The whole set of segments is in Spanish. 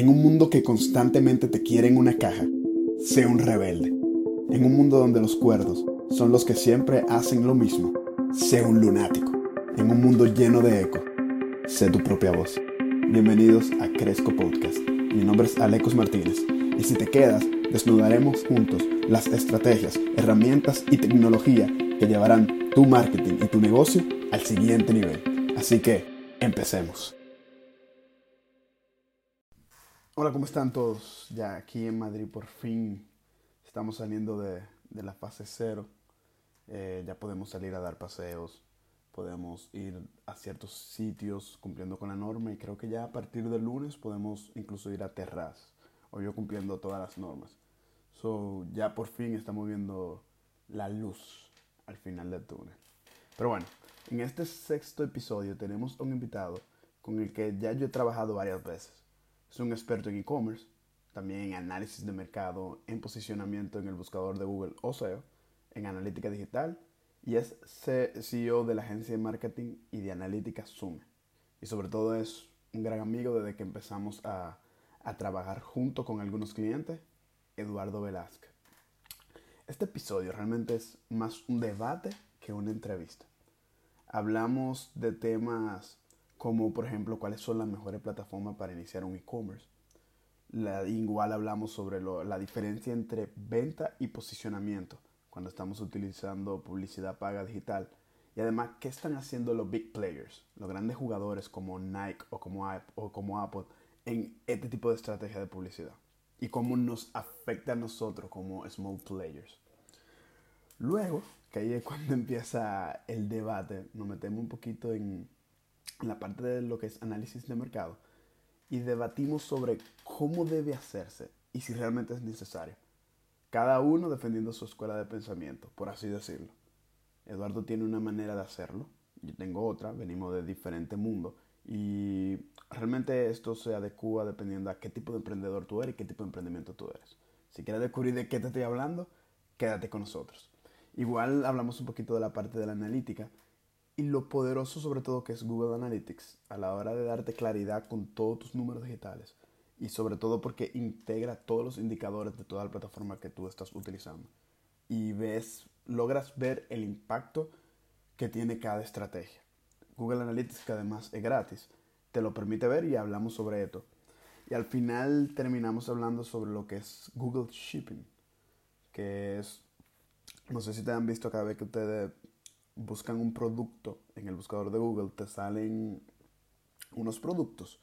En un mundo que constantemente te quiere en una caja, sé un rebelde. En un mundo donde los cuerdos son los que siempre hacen lo mismo, sé un lunático. En un mundo lleno de eco, sé tu propia voz. Bienvenidos a Cresco Podcast. Mi nombre es Alecos Martínez y si te quedas, desnudaremos juntos las estrategias, herramientas y tecnología que llevarán tu marketing y tu negocio al siguiente nivel. Así que, empecemos. Hola, ¿cómo están todos? Ya aquí en Madrid por fin estamos saliendo de, la fase cero. Eh, ya podemos salir a dar paseos, podemos ir a ciertos sitios cumpliendo con la norma y creo que ya a partir del lunes podemos incluso ir a terraz o yo cumpliendo todas las normas. So, ya por fin estamos viendo la luz al final del túnel. Pero bueno, en este sexto episodio tenemos un invitado con el que ya yo he trabajado varias veces. Es un experto en e-commerce, también en análisis de mercado, en posicionamiento en el buscador de Google o SEO, en analítica digital y es CEO de la agencia de marketing y de analítica Zoom. Y sobre todo es un gran amigo desde que empezamos a, a trabajar junto con algunos clientes, Eduardo Velázquez. Este episodio realmente es más un debate que una entrevista. Hablamos de temas como por ejemplo cuáles son las mejores plataformas para iniciar un e-commerce. Igual hablamos sobre la diferencia entre venta y posicionamiento cuando estamos utilizando publicidad paga digital. Y además, ¿qué están haciendo los big players, los grandes jugadores como Nike o como, o como Apple en este tipo de estrategia de publicidad? Y cómo nos afecta a nosotros como small players. Luego, que ahí es cuando empieza el debate, nos metemos un poquito en, la parte de lo que es análisis de mercado y debatimos sobre cómo debe hacerse y si realmente es necesario. Cada uno defendiendo su escuela de pensamiento, por así decirlo. Eduardo tiene una manera de hacerlo, yo tengo otra, venimos de diferente mundo y realmente esto se adecua dependiendo a qué tipo de emprendedor tú eres y qué tipo de emprendimiento tú eres. Si quieres descubrir de qué te estoy hablando, quédate con nosotros. Igual hablamos un poquito de la parte de la analítica y lo poderoso sobre todo que es Google Analytics a la hora de darte claridad con todos tus números digitales y sobre todo porque integra todos los indicadores de toda la plataforma que tú estás utilizando y ves logras ver el impacto que tiene cada estrategia. Google Analytics que además es gratis te lo permite ver y hablamos sobre esto. Y al final terminamos hablando sobre lo que es Google Shipping, que es, no sé si te han visto cada vez que ustedes buscan un producto en el buscador de Google, te salen unos productos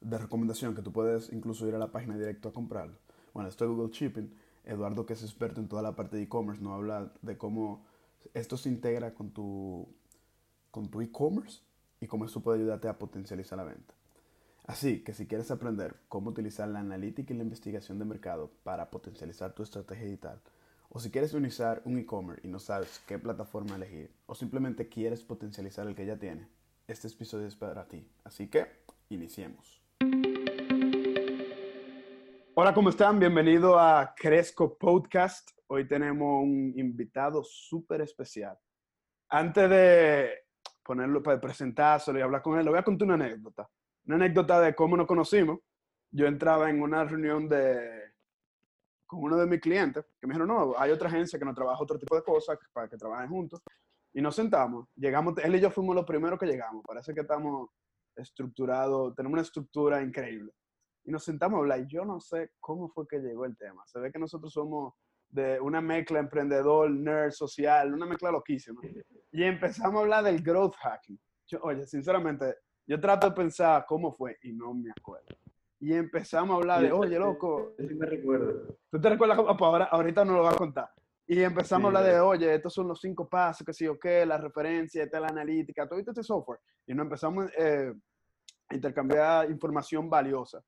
de recomendación que tú puedes incluso ir a la página directo a comprarlo. Bueno, esto es Google Shipping. Eduardo, que es experto en toda la parte de e-commerce, nos habla de cómo esto se integra con tu, con tu e-commerce y cómo esto puede ayudarte a potencializar la venta. Así que si quieres aprender cómo utilizar la analítica y la investigación de mercado para potencializar tu estrategia digital, o si quieres unizar un e-commerce y no sabes qué plataforma elegir, o simplemente quieres potencializar el que ya tiene, este episodio es para ti. Así que, iniciemos. Hola, ¿cómo están? Bienvenido a Cresco Podcast. Hoy tenemos un invitado súper especial. Antes de ponerlo para presentárselo y hablar con él, le voy a contar una anécdota. Una anécdota de cómo nos conocimos. Yo entraba en una reunión de con uno de mis clientes que me dijeron, no, hay otra agencia que nos trabaja otro tipo de cosas para que trabajen juntos. Y nos sentamos, llegamos, él y yo fuimos los primeros que llegamos, parece que estamos estructurados, tenemos una estructura increíble. Y nos sentamos a hablar y yo no sé cómo fue que llegó el tema. Se ve que nosotros somos de una mezcla emprendedor, nerd, social, una mezcla loquísima. Y empezamos a hablar del growth hacking. oye, sinceramente, yo trato de pensar cómo fue y no me acuerdo y empezamos a hablar de, oye, loco. Sí me recuerdo. ¿Tú te recuerdas? Pues ahora, ahorita no lo voy a contar. Y empezamos a hablar de, oye, estos son los cinco pasos, que sí o qué, la referencia, esta la analítica, todo este software. Y nos empezamos eh, a intercambiar información valiosa.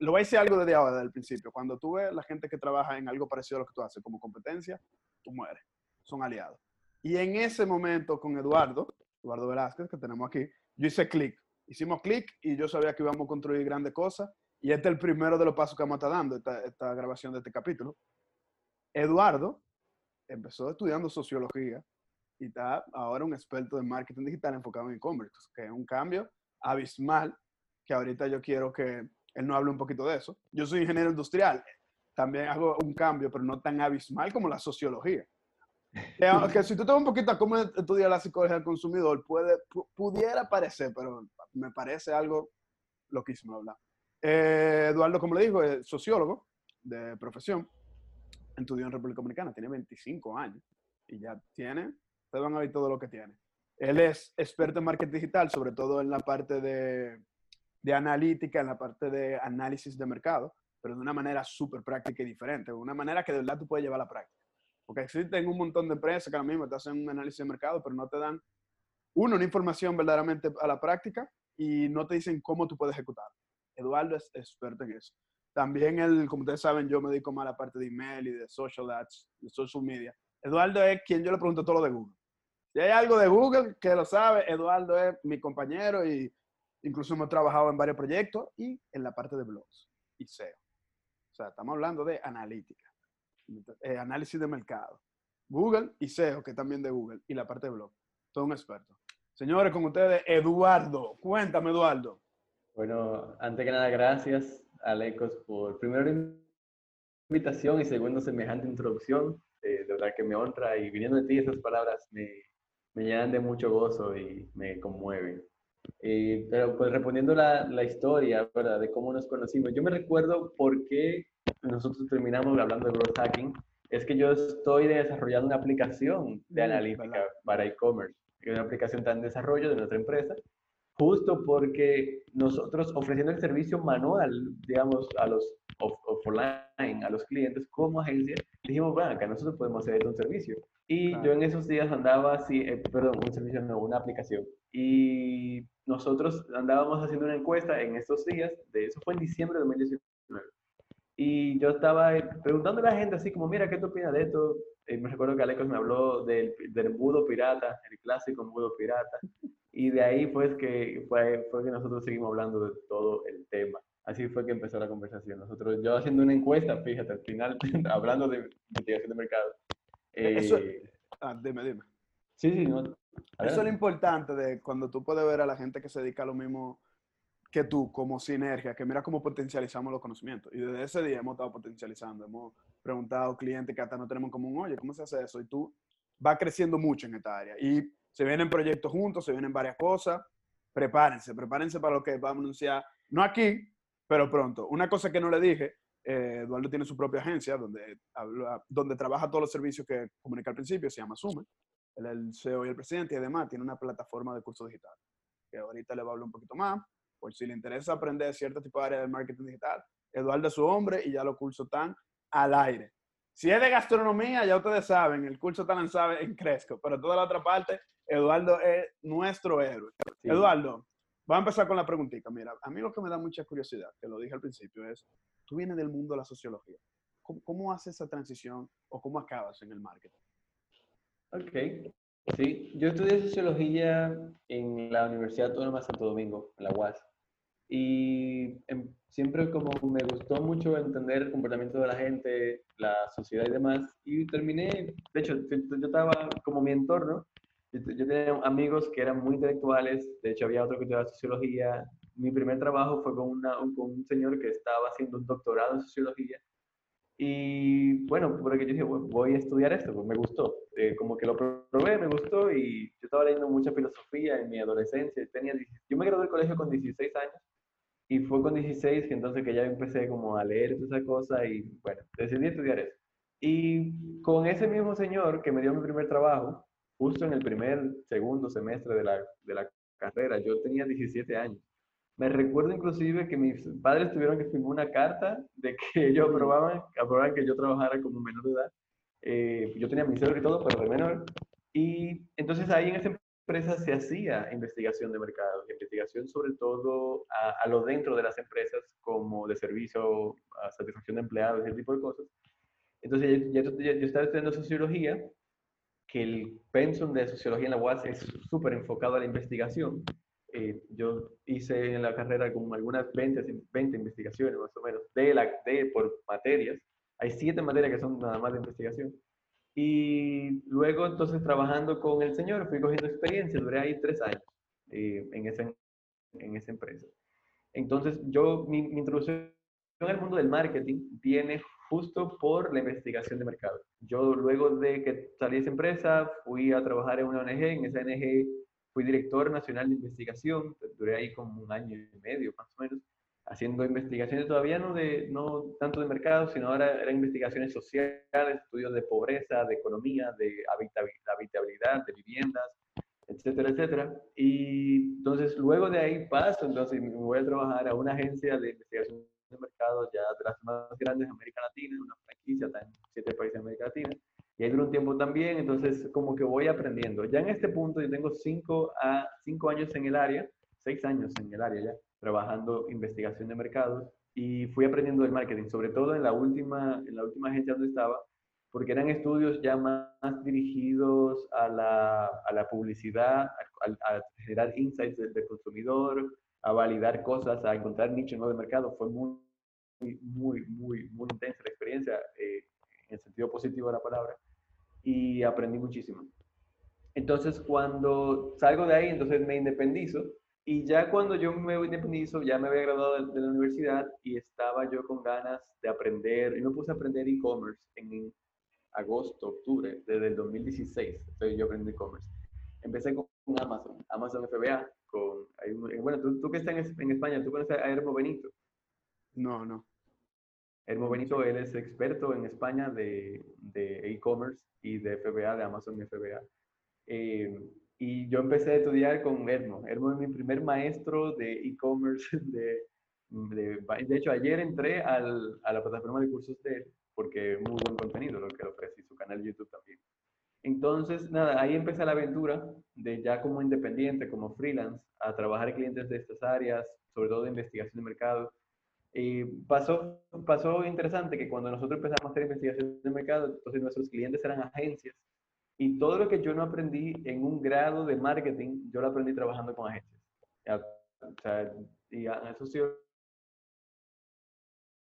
Lo voy a decir algo desde ahora, desde el principio. Cuando tú ves la gente que trabaja en algo parecido a lo que tú haces como competencia, tú mueres. Son aliados. Y en ese momento con Eduardo, Eduardo Velázquez, que tenemos aquí, yo hice clic. Hicimos clic y yo sabía que íbamos a construir grandes cosas y este es el primero de los pasos que vamos a estar dando, esta, grabación de este capítulo. Eduardo empezó estudiando sociología y está ahora un experto de marketing digital enfocado en e-commerce, que es un cambio abismal que ahorita yo quiero que, él nos habla un poquito de eso. Yo soy ingeniero industrial, también hago un cambio, pero no tan abismal como la sociología. Que, si tú te un poquito a cómo estudiar la psicología del consumidor, puede, pudiera parecer, pero me parece algo loquísimo hablar. Eh, Eduardo, como le digo, es sociólogo de profesión, estudió en República Dominicana, tiene 25 años y ya tiene, ustedes van a ver todo lo que tiene. Él es experto en marketing digital, sobre todo en la parte de, de analítica, en la parte de análisis de mercado, pero de una manera súper práctica y diferente, de una manera que de verdad tú puedes llevar a la práctica. Porque existen un montón de empresas que ahora mismo te hacen un análisis de mercado, pero no te dan, una información verdaderamente a la práctica y no te dicen cómo tú puedes ejecutar. Eduardo es experto en eso. También, el, como ustedes saben, yo me dedico más a la parte de email y de social ads, de social media. Eduardo es quien yo le pregunto todo lo de Google. Si hay algo de Google que lo sabe, Eduardo es mi compañero y incluso hemos trabajado en varios proyectos y en la parte de blogs y SEO. O sea, estamos hablando de analítica, eh, análisis de mercado. Google y SEO, que también de Google, y la parte de blog. Todo un experto. Señores, con ustedes, Eduardo. Cuéntame, Eduardo. Bueno, antes que nada, gracias, Alecos, por primero invitación y segundo, semejante introducción. Eh, de verdad que me honra y viniendo de ti, esas palabras me, me llenan de mucho gozo y me conmueven. Eh, pero pues respondiendo la, la historia, ¿verdad? De cómo nos conocimos. Yo me recuerdo por qué nosotros terminamos hablando de growth hacking. Es que yo estoy desarrollando una aplicación de mm, analítica para e-commerce. Una aplicación tan desarrollo de nuestra empresa justo porque nosotros ofreciendo el servicio manual, digamos, a los offline, a los clientes como agencia, dijimos, bueno, acá nosotros podemos hacer un servicio. Y yo en esos días andaba así, eh, perdón, un servicio no, una aplicación. Y nosotros andábamos haciendo una encuesta en estos días, de eso fue en diciembre de 2019. Y yo estaba eh, preguntando a la gente así como, mira, ¿qué tú opinas de esto? Y me recuerdo que Alecos me habló del, del embudo pirata, el clásico embudo pirata. Y de ahí pues que fue, fue que nosotros seguimos hablando de todo el tema. Así fue que empezó la conversación. Nosotros, yo haciendo una encuesta, fíjate, al final, hablando de investigación de mercado. Eh, Eso, ah, dime, dime. Sí, sí, no. Eso es lo importante de cuando tú puedes ver a la gente que se dedica a lo mismo que tú, como sinergia, que mira cómo potencializamos los conocimientos. Y desde ese día hemos estado potencializando, hemos preguntado a clientes que hasta no tenemos como un, oye, ¿cómo se hace eso? Y tú vas creciendo mucho en esta área. Y se vienen proyectos juntos, se vienen varias cosas. Prepárense, prepárense para lo que vamos a anunciar, no aquí, pero pronto. Una cosa que no le dije, eh, Eduardo tiene su propia agencia donde, donde trabaja todos los servicios que comunica al principio, se llama Sume. El CEO y el presidente y además tiene una plataforma de cursos digital, que ahorita le va a hablar un poquito más, por si le interesa aprender cierto tipo de área de marketing digital. Eduardo es su hombre y ya los cursos están al aire. Si es de gastronomía, ya ustedes saben, el curso está lanzado en Cresco, pero toda la otra parte Eduardo es nuestro héroe. Eduardo, voy a empezar con la preguntita. Mira, a mí lo que me da mucha curiosidad, que lo dije al principio, es, tú vienes del mundo de la sociología. ¿Cómo, haces esa transición o cómo acabas en el marketing? Ok, sí, yo estudié sociología en la Universidad Autónoma de Santo Domingo, en la UAS. Y em, siempre como me gustó mucho entender el comportamiento de la gente, la sociedad y demás. Y terminé, de hecho, yo estaba como mi entorno, yo, tenía amigos que eran muy intelectuales, de hecho había otro que estudiaba sociología. Mi primer trabajo fue con, una, con un señor que estaba haciendo un doctorado en sociología. Y bueno, porque yo dije, voy a estudiar esto, pues me gustó. Eh, como que lo probé, me gustó y yo estaba leyendo mucha filosofía en mi adolescencia. Tenía, yo me gradué del colegio con 16 años y fue con 16 que entonces que ya empecé como a leer toda esa cosa y bueno, decidí estudiar eso. Y con ese mismo señor que me dio mi primer trabajo, justo en el primer, segundo semestre de la, de la carrera, yo tenía 17 años. Me recuerdo inclusive que mis padres tuvieron que firmar una carta de que ellos aprobaban, aprobaban que yo trabajara como menor de edad. Eh, yo tenía mi cédula y todo, pero de menor. Y entonces ahí en esa empresa se hacía investigación de mercado, investigación sobre todo a, a, lo dentro de las empresas, como de servicio, a satisfacción de empleados, ese tipo de cosas. Entonces yo, yo, yo estaba estudiando sociología que el pensum de sociología en la UAS es súper enfocado a la investigación. Eh, yo hice en la carrera como algunas 20, 20 investigaciones más o menos, de la, de, por materias. Hay siete materias que son nada más de investigación. Y luego entonces trabajando con el señor fui cogiendo experiencia, duré ahí tres años eh, en, esa, en esa empresa. Entonces, yo, mi, mi introducción el mundo del marketing viene justo por la investigación de mercado. Yo luego de que salí de esa empresa, fui a trabajar en una ONG, en esa ONG fui director nacional de investigación, duré ahí como un año y medio más o menos, haciendo investigaciones todavía no, de, no tanto de mercado, sino ahora eran investigaciones sociales, estudios de pobreza, de economía, de habitabilidad, de viviendas, etcétera, etcétera. Y entonces luego de ahí paso, entonces me voy a trabajar a una agencia de investigación de mercado ya de las más grandes de América Latina, una franquicia está en siete países de América Latina, y ahí duró un tiempo también, entonces como que voy aprendiendo. Ya en este punto yo tengo cinco, a, cinco años en el área, seis años en el área ya, trabajando investigación de mercados, y fui aprendiendo del marketing, sobre todo en la última, en la última agencia donde estaba, porque eran estudios ya más, dirigidos a la, a la publicidad, a, generar insights del, del consumidor, a validar cosas, a encontrar nichos nuevos de mercado. Fue muy, muy, muy, muy intensa la experiencia, eh, en sentido positivo de la palabra, y aprendí muchísimo. Entonces, cuando salgo de ahí, entonces me independizo, y ya cuando yo me independizo, ya me había graduado de, la universidad y estaba yo con ganas de aprender, y me puse a aprender e-commerce en agosto, octubre, desde el 2016, entonces yo aprendí e-commerce. Empecé con Amazon, Amazon FBA, con, bueno, tú, tú, que estás en, España, ¿tú conoces a Hermo Benito? No, no. Hermo Benito, él es experto en España de e-commerce y de FBA, de Amazon FBA. Eh, y yo empecé a estudiar con Hermo. Hermo es mi primer maestro de e-commerce. De, de, de, hecho, ayer entré al, a la plataforma de cursos de él porque muy buen contenido lo que ofrece y su canal YouTube también. Entonces, nada, ahí empecé la aventura de ya como independiente, como freelance, a trabajar clientes de estas áreas, sobre todo de investigación de mercado. Y pasó, pasó interesante que cuando nosotros empezamos a hacer investigación de mercado, entonces nuestros clientes eran agencias. Y todo lo que yo no aprendí en un grado de marketing, yo lo aprendí trabajando con agencias. O sea, y eso ha sido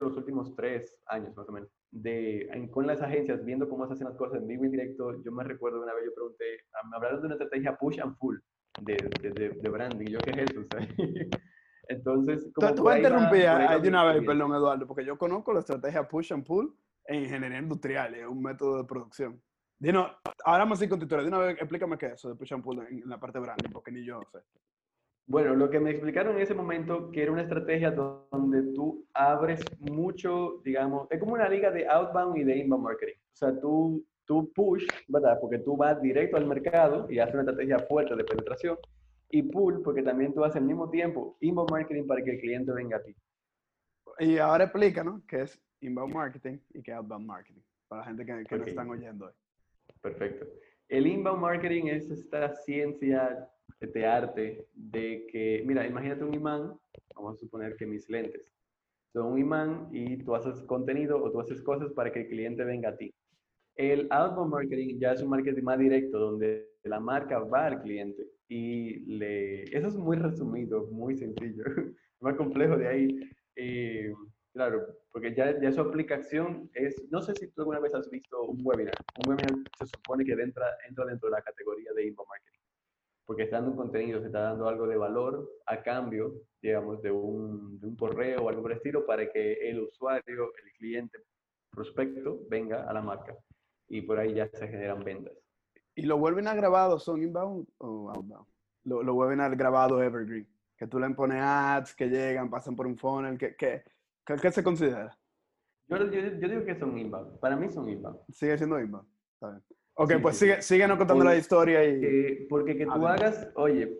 los últimos tres años más o menos de, con las agencias, viendo cómo se hacen las cosas en vivo y en directo, yo me recuerdo una vez yo pregunté, ah, me hablaron de una estrategia push and pull de, de, de, branding, yo qué es eso, Entonces, como tú, vas a interrumpir de una vez, perdón Eduardo, porque yo conozco la estrategia push and pull en ingeniería industrial, es un método de producción. Dino, ahora más sin con de una vez explícame qué es eso de push and pull en, en la parte de branding, porque ni yo sé. Bueno, lo que me explicaron en ese momento, que era una estrategia donde tú abres mucho, digamos, es como una liga de outbound y de inbound marketing. O sea, tú, tú push, ¿verdad? Porque tú vas directo al mercado y haces una estrategia fuerte de penetración. Y pull, porque también tú haces al mismo tiempo inbound marketing para que el cliente venga a ti. Y ahora explica, ¿no? ¿Qué es inbound marketing y qué es outbound marketing? Para la gente que, que no están oyendo hoy. Perfecto. El inbound marketing es esta ciencia este arte de que, mira, imagínate un imán, vamos a suponer que mis lentes son un imán y tú haces contenido o tú haces cosas para que el cliente venga a ti. El outbound marketing ya es un marketing más directo, donde la marca va al cliente y le... Eso es muy resumido, muy sencillo, más complejo de ahí. Eh, claro, porque ya, ya su aplicación es, no sé si tú alguna vez has visto un webinar. Un webinar se supone que entra, entra dentro de la categoría de inbound marketing porque está dando un contenido, se está dando algo de valor a cambio, digamos, de un, de un correo o algo por el estilo para que el usuario, el cliente prospecto venga a la marca y por ahí ya se generan ventas. ¿Y lo vuelven a grabado son inbound o outbound? Lo, lo vuelven a grabado evergreen, que tú le pones ads que llegan, pasan por un funnel, ¿qué, qué, qué, se considera? Yo, yo, yo, digo que son inbound, para mí son inbound. Sigue siendo inbound, está bien. Ok, pues sigue, sigue no contando la historia y... porque que tú hagas, oye...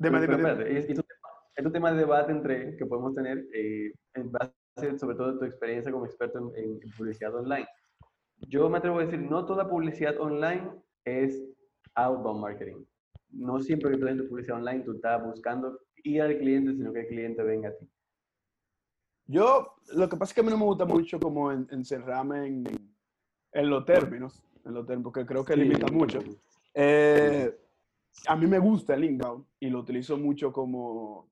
Dime, dime, dime. Es, un tema de debate entre, que podemos tener eh, en base sobre todo de tu experiencia como experto en, publicidad online. Yo me atrevo a decir, no toda publicidad online es outbound marketing. No siempre que tú haces publicidad online tú estás buscando ir al cliente, sino que el cliente venga a ti. Yo, lo que pasa es que a mí no me gusta mucho como encerrarme en, en los términos en hotel porque creo que limita mucho. Eh, a mí me gusta el inbound y lo utilizo mucho como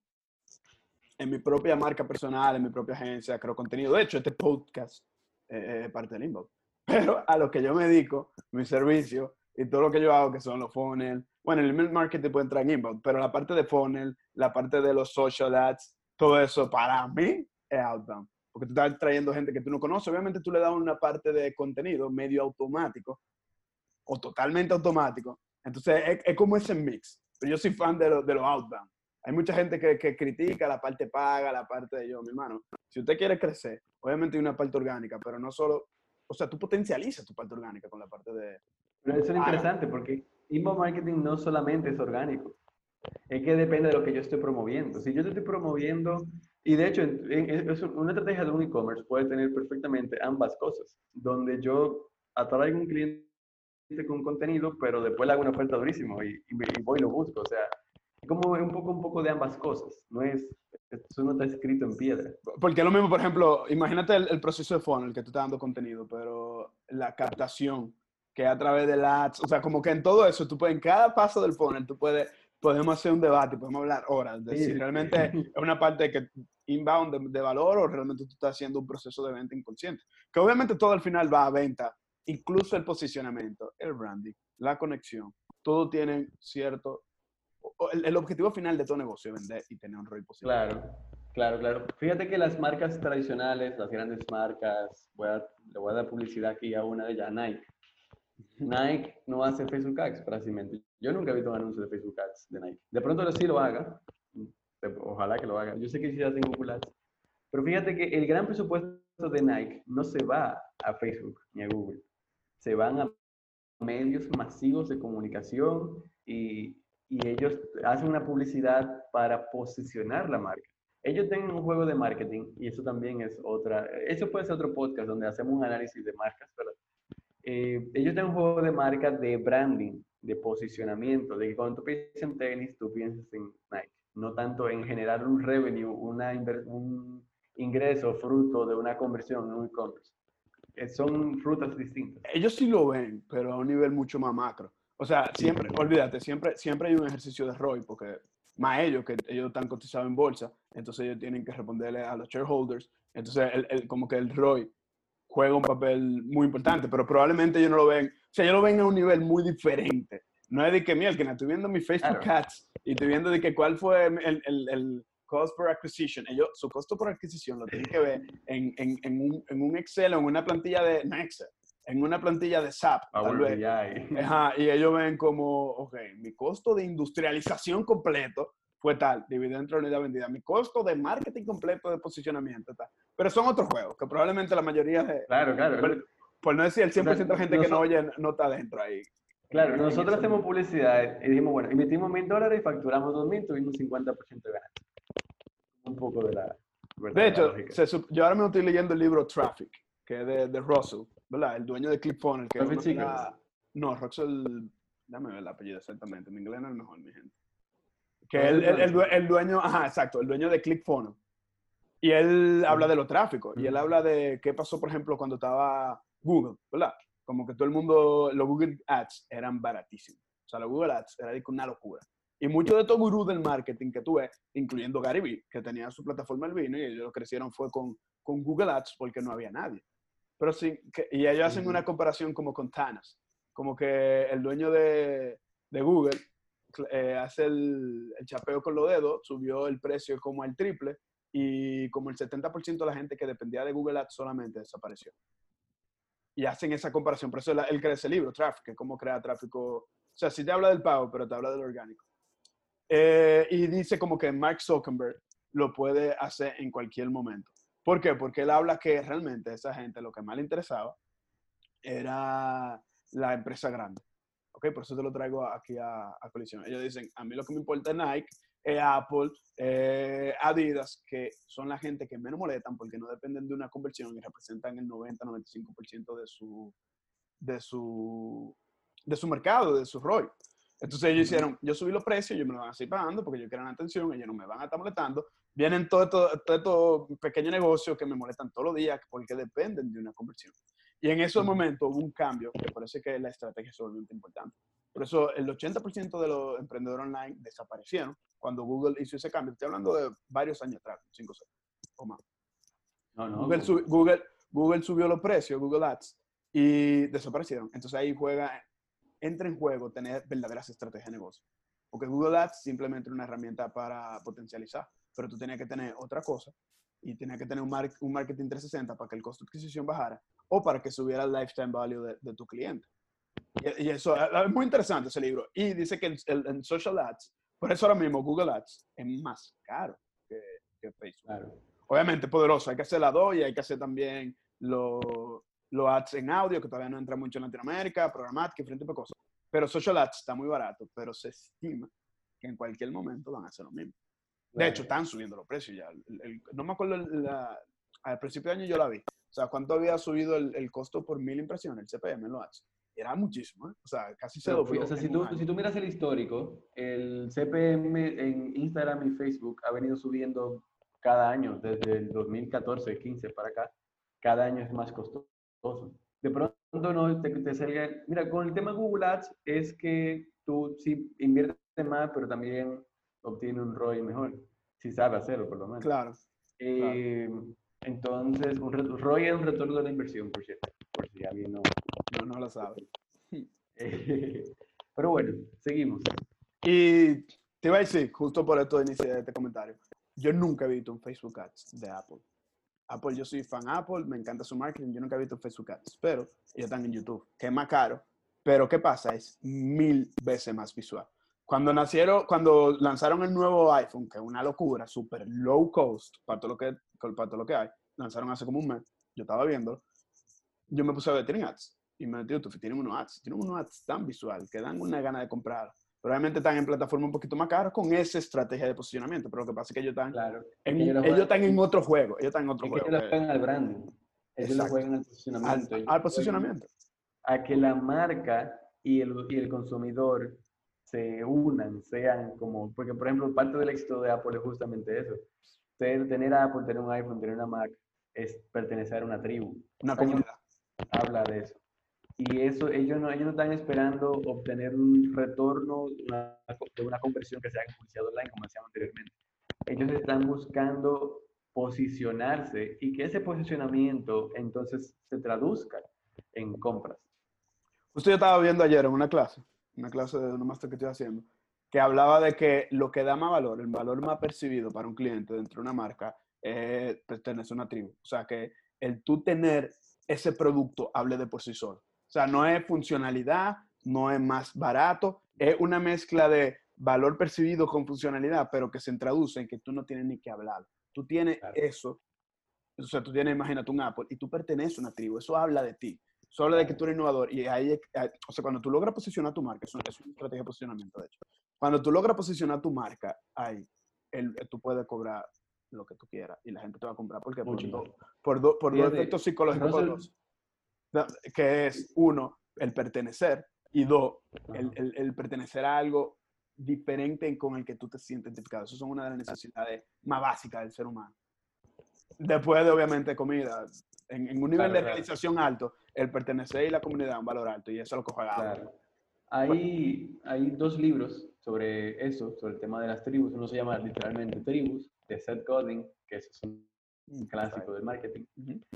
en mi propia marca personal, en mi propia agencia, creo contenido. De hecho, este podcast es parte del inbound. Pero a lo que yo me dedico, mi servicio y todo lo que yo hago, que son los funnel, bueno, el email marketing puede entrar en inbound, pero la parte de funnel, la parte de los social ads, todo eso para mí es outbound. Porque tú estás trayendo gente que tú no conoces. Obviamente tú le das una parte de contenido medio automático o totalmente automático. Entonces es, es como ese mix. Pero yo soy fan de los de lo outbound. Hay mucha gente que, que, critica la parte paga, la parte de yo, mi hermano. Si usted quiere crecer, obviamente hay una parte orgánica, pero no solo, o sea, tú potencializas tu parte orgánica con la parte de... Pero eso es interesante porque inbound marketing no solamente es orgánico, es que depende de lo que yo estoy promoviendo. Si yo te estoy promoviendo, y de hecho, es una estrategia de un e-commerce puede tener perfectamente ambas cosas, donde yo atraigo un cliente con contenido, pero después le hago una oferta durísimo y, y, voy y lo busco. O sea, como un poco, un poco de ambas cosas. No es, eso no está escrito en piedra. Porque es lo mismo, por ejemplo, imagínate el, proceso de funnel que tú estás dando contenido, pero la captación que a través de ads, o sea, como que en todo eso, tú puedes, en cada paso del funnel, tú puedes, podemos hacer un debate, podemos hablar horas de si realmente es una parte que inbound de, de, valor o realmente tú estás haciendo un proceso de venta inconsciente. Que obviamente todo al final va a venta, incluso el posicionamiento, el branding, la conexión, todo tiene cierto el, objetivo final de todo negocio es vender y tener un rol positivo. Claro, claro, claro. Fíjate que las marcas tradicionales, las grandes marcas, voy a, le voy a dar publicidad aquí a una de ellas, Nike. Nike no hace Facebook Ads prácticamente. Yo nunca he visto un anuncio de Facebook Ads de Nike. De pronto sí lo haga. Ojalá que lo haga. Yo sé que sí hacen Google Ads. Pero fíjate que el gran presupuesto de Nike no se va a Facebook ni a Google. Se van a medios masivos de comunicación y, y ellos hacen una publicidad para posicionar la marca. Ellos tienen un juego de marketing y eso también es otra, eso puede ser otro podcast donde hacemos un análisis de marcas, ¿verdad? Eh, ellos tienen un juego de marca de branding, de posicionamiento, de que cuando tú piensas en tenis, tú piensas en Nike, no tanto en generar un revenue, una un ingreso fruto de una conversión en un e-commerce. Eh, son frutas distintas. Ellos sí lo ven, pero a un nivel mucho más macro. O sea, siempre, olvídate, siempre, siempre hay un ejercicio de ROI, porque más ellos, que ellos están cotizados en bolsa, entonces ellos tienen que responderle a los shareholders. Entonces, el, como que el ROI juega un papel muy importante, pero probablemente ellos no lo ven, sea, ellos lo ven a un nivel muy diferente. No es de que, mira, que estoy viendo mi Facebook Ads y estoy viendo de que cuál fue el, el, el cost per acquisition. Ellos, su costo por adquisición lo tienen que ver en, en, en, un, en un Excel o en una plantilla de Excel en una plantilla de SAP. y ellos ven como, ok, mi costo de industrialización completo fue tal, dividido entre unidad vendida. Mi costo de marketing completo de posicionamiento tal. Pero son otros juegos que probablemente la mayoría de... Claro, claro. Por, no decir el 100% de gente que no oye no está dentro ahí. Claro, nosotros hacemos publicidad y dijimos, bueno, emitimos mil dólares y facturamos dos mil, tuvimos 50% de ganancia. Un poco de la... De hecho, yo ahora me estoy leyendo el libro Traffic, que es de, de Russell ¿verdad? El dueño de ClipFunnels. Que no, Russell, dame ver el apellido exactamente, en inglés no es mejor, mi gente. Que el, el, el, dueño, ajá, exacto, el dueño de ClickFunnels. Y él habla de los tráficos, y él habla de qué pasó, por ejemplo, cuando estaba Google, ¿verdad? Como que todo el mundo, los Google Ads eran baratísimos. O sea, los Google Ads era una locura. Y muchos de estos gurús del marketing que tú ves, incluyendo Gary Vee, que tenía su plataforma El Vino, y ellos crecieron fue con, con Google Ads porque no había nadie. Pero sí, y ellos hacen una comparación como con Thanos, como que el dueño de, de Google eh, hace el, el, chapeo con los dedos, subió el precio como al triple y como el 70% de la gente que dependía de Google Ads solamente desapareció. Y hacen esa comparación, por eso él, crea ese libro, Traffic, cómo crea tráfico. O sea, sí te habla del pago, pero te habla del orgánico. Eh, y dice como que Mark Zuckerberg lo puede hacer en cualquier momento. ¿Por qué? Porque él habla que realmente esa gente lo que más le interesaba era la empresa grande. ¿Ok? Por eso te lo traigo aquí a, a colisión. Ellos dicen, a mí lo que me importa es Nike, es Apple, Adidas, que son la gente que menos molestan porque no dependen de una conversión y representan el 90-95% de su, de, su, de su mercado, de su ROI. Entonces ellos hicieron, yo subí los precios, ellos me lo van a seguir pagando porque yo quiero la atención, ellos no me van a estar molestando. Vienen todos estos pequeños negocios que me molestan todos los días porque dependen de una conversión. Y en ese momento hubo un cambio que parece que la estrategia es sumamente importante. Por eso el 80% de los emprendedores online desaparecieron cuando Google hizo ese cambio. Estoy hablando de varios años atrás, 5 o 6 o más. Google, Google, Google subió los precios, Google Ads, y desaparecieron. Entonces ahí juega entra en juego tener verdaderas estrategias de negocio. Porque Google Ads simplemente es una herramienta para potencializar. pero tú tenías que tener otra cosa y tenías que tener un, un marketing 360 para que el costo de adquisición bajara o para que subiera el lifetime value de, tu cliente. Y, eso es muy interesante ese libro. Y dice que en social ads, por eso ahora mismo Google Ads es más caro que, Facebook. Obviamente poderoso, hay que hacer la dos y hay que hacer también los ads en audio, que todavía no entra mucho en Latinoamérica, programática y frente a cosas. Pero social ads está muy barato, pero se estima que en cualquier momento van a hacer lo mismo. De hecho, están subiendo los precios ya. no me acuerdo, al principio de año yo la vi. O sea, ¿cuánto había subido el, costo por mil impresiones, el CPM en los ads? Era muchísimo, ¿eh? O sea, casi se dobló. O sea, si tú, si tú miras el histórico, el CPM en Instagram y Facebook ha venido subiendo cada año, desde el 2014, 15 para acá. Cada año es más costoso de pronto no te, te salga. Mira, con el tema Google Ads es que tú sí inviertes más, pero también obtienes un ROI mejor, si sabes hacerlo, por lo menos. Claro. Eh, entonces, un ROI es un retorno de la inversión, por cierto, por si alguien no, no, lo sabe. pero bueno, seguimos. Y te iba a decir, justo por esto de iniciar este comentario, yo nunca he visto un Facebook Ads de Apple. Apple, yo soy fan Apple, me encanta su marketing, yo nunca he visto Facebook Ads, pero ellos están en YouTube, que es más caro, pero ¿qué pasa? Es mil veces más visual. Cuando nacieron, cuando lanzaron el nuevo iPhone, que es una locura, súper low cost para todo, lo que, para todo lo que hay, lanzaron hace como un mes, yo estaba viendo, yo me puse a ver, tienen ads, y me metí YouTube, tienen unos ads, tienen unos ads tan visual que dan una gana de comprar Probablemente están en plataforma un poquito más cara con esa estrategia de posicionamiento, pero lo que pasa es que ellos están, claro, en, ellos, están en otro juego. Ellos están en otro juego. ellos juegan al branding. Ellos lo juegan al posicionamiento. Al, posicionamiento. A que la marca y el, y el consumidor se unan, sean como, porque por ejemplo, parte del éxito de Apple es justamente eso. Tener Apple, tener un iPhone, tener una Mac, es pertenecer a una tribu. Una comunidad. Habla de eso. Y eso, ellos no, ellos están esperando obtener un retorno de una conversión que sea en publicidad online, como decíamos anteriormente. Ellos están buscando posicionarse y que ese posicionamiento entonces se traduzca en compras. Usted yo estaba viendo ayer en una clase, una clase de una máster que estoy haciendo, que hablaba de que lo que da más valor, el valor más percibido para un cliente dentro de una marca, es pertenecer a una tribu. O sea, que el tú tener ese producto hable de por sí solo. O sea, no es funcionalidad, no es más barato, es una mezcla de valor percibido con funcionalidad, pero que se traduce en que tú no tienes ni que hablar. Tú tienes eso, o sea, tú tienes, imagínate un Apple, y tú perteneces a una tribu, eso habla de ti, eso habla de que tú eres innovador, y ahí, o sea, cuando tú logras posicionar tu marca, eso es una estrategia de posicionamiento, de hecho, cuando tú logras posicionar tu marca, ahí, el, tú puedes cobrar lo que tú quieras, y la gente te va a comprar, porque por, por, por dos efectos psicológicos, que es uno, el pertenecer, y dos, el, pertenecer a algo diferente con el que tú te sientes identificado. Eso son una de las necesidades más básicas del ser humano. Después de, obviamente, comida. En, un nivel de realización alto, el pertenecer y la comunidad un valor alto, y eso es lo que juega. Claro. Hay, hay dos libros sobre eso, sobre el tema de las tribus. Uno se llama literalmente Tribus, de Seth Godin, que es un un clásico del marketing.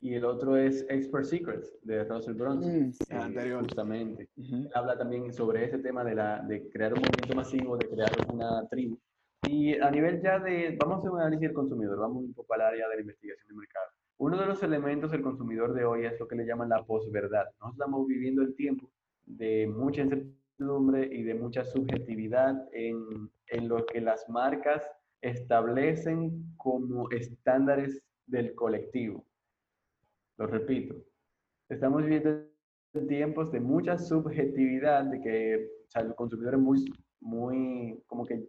Y el otro es Expert Secrets de Russell Brunson. Mm, anterior. Justamente. Habla también sobre ese tema de, la, de crear un movimiento masivo, de crear una tribu. Y a nivel ya de, vamos a hacer un análisis del consumidor, vamos un poco al área de la investigación de mercado. Uno de los elementos del consumidor de hoy es lo que le llaman la posverdad. Nosotros estamos viviendo el tiempo de mucha incertidumbre y de mucha subjetividad en, en lo que las marcas establecen como estándares del colectivo. Lo repito, estamos viviendo tiempos de mucha subjetividad, de que el consumidor es muy, muy, como que,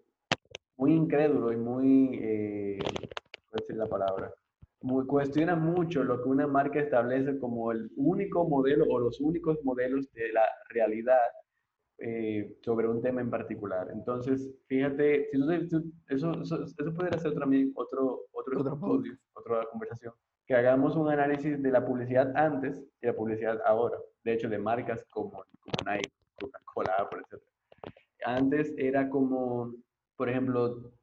muy incrédulo y muy, eh, decir la palabra? Muy, cuestiona mucho lo que una marca establece como el único modelo o los únicos modelos de la realidad eh, sobre un tema en particular. Entonces, fíjate, eso, eso, eso podría ser también otro, otro, otro estudio, otra conversación, que hagamos un análisis de la publicidad antes y la publicidad ahora. De hecho, de marcas como, como Nike, Coca-Cola, etc. Antes era como, por ejemplo,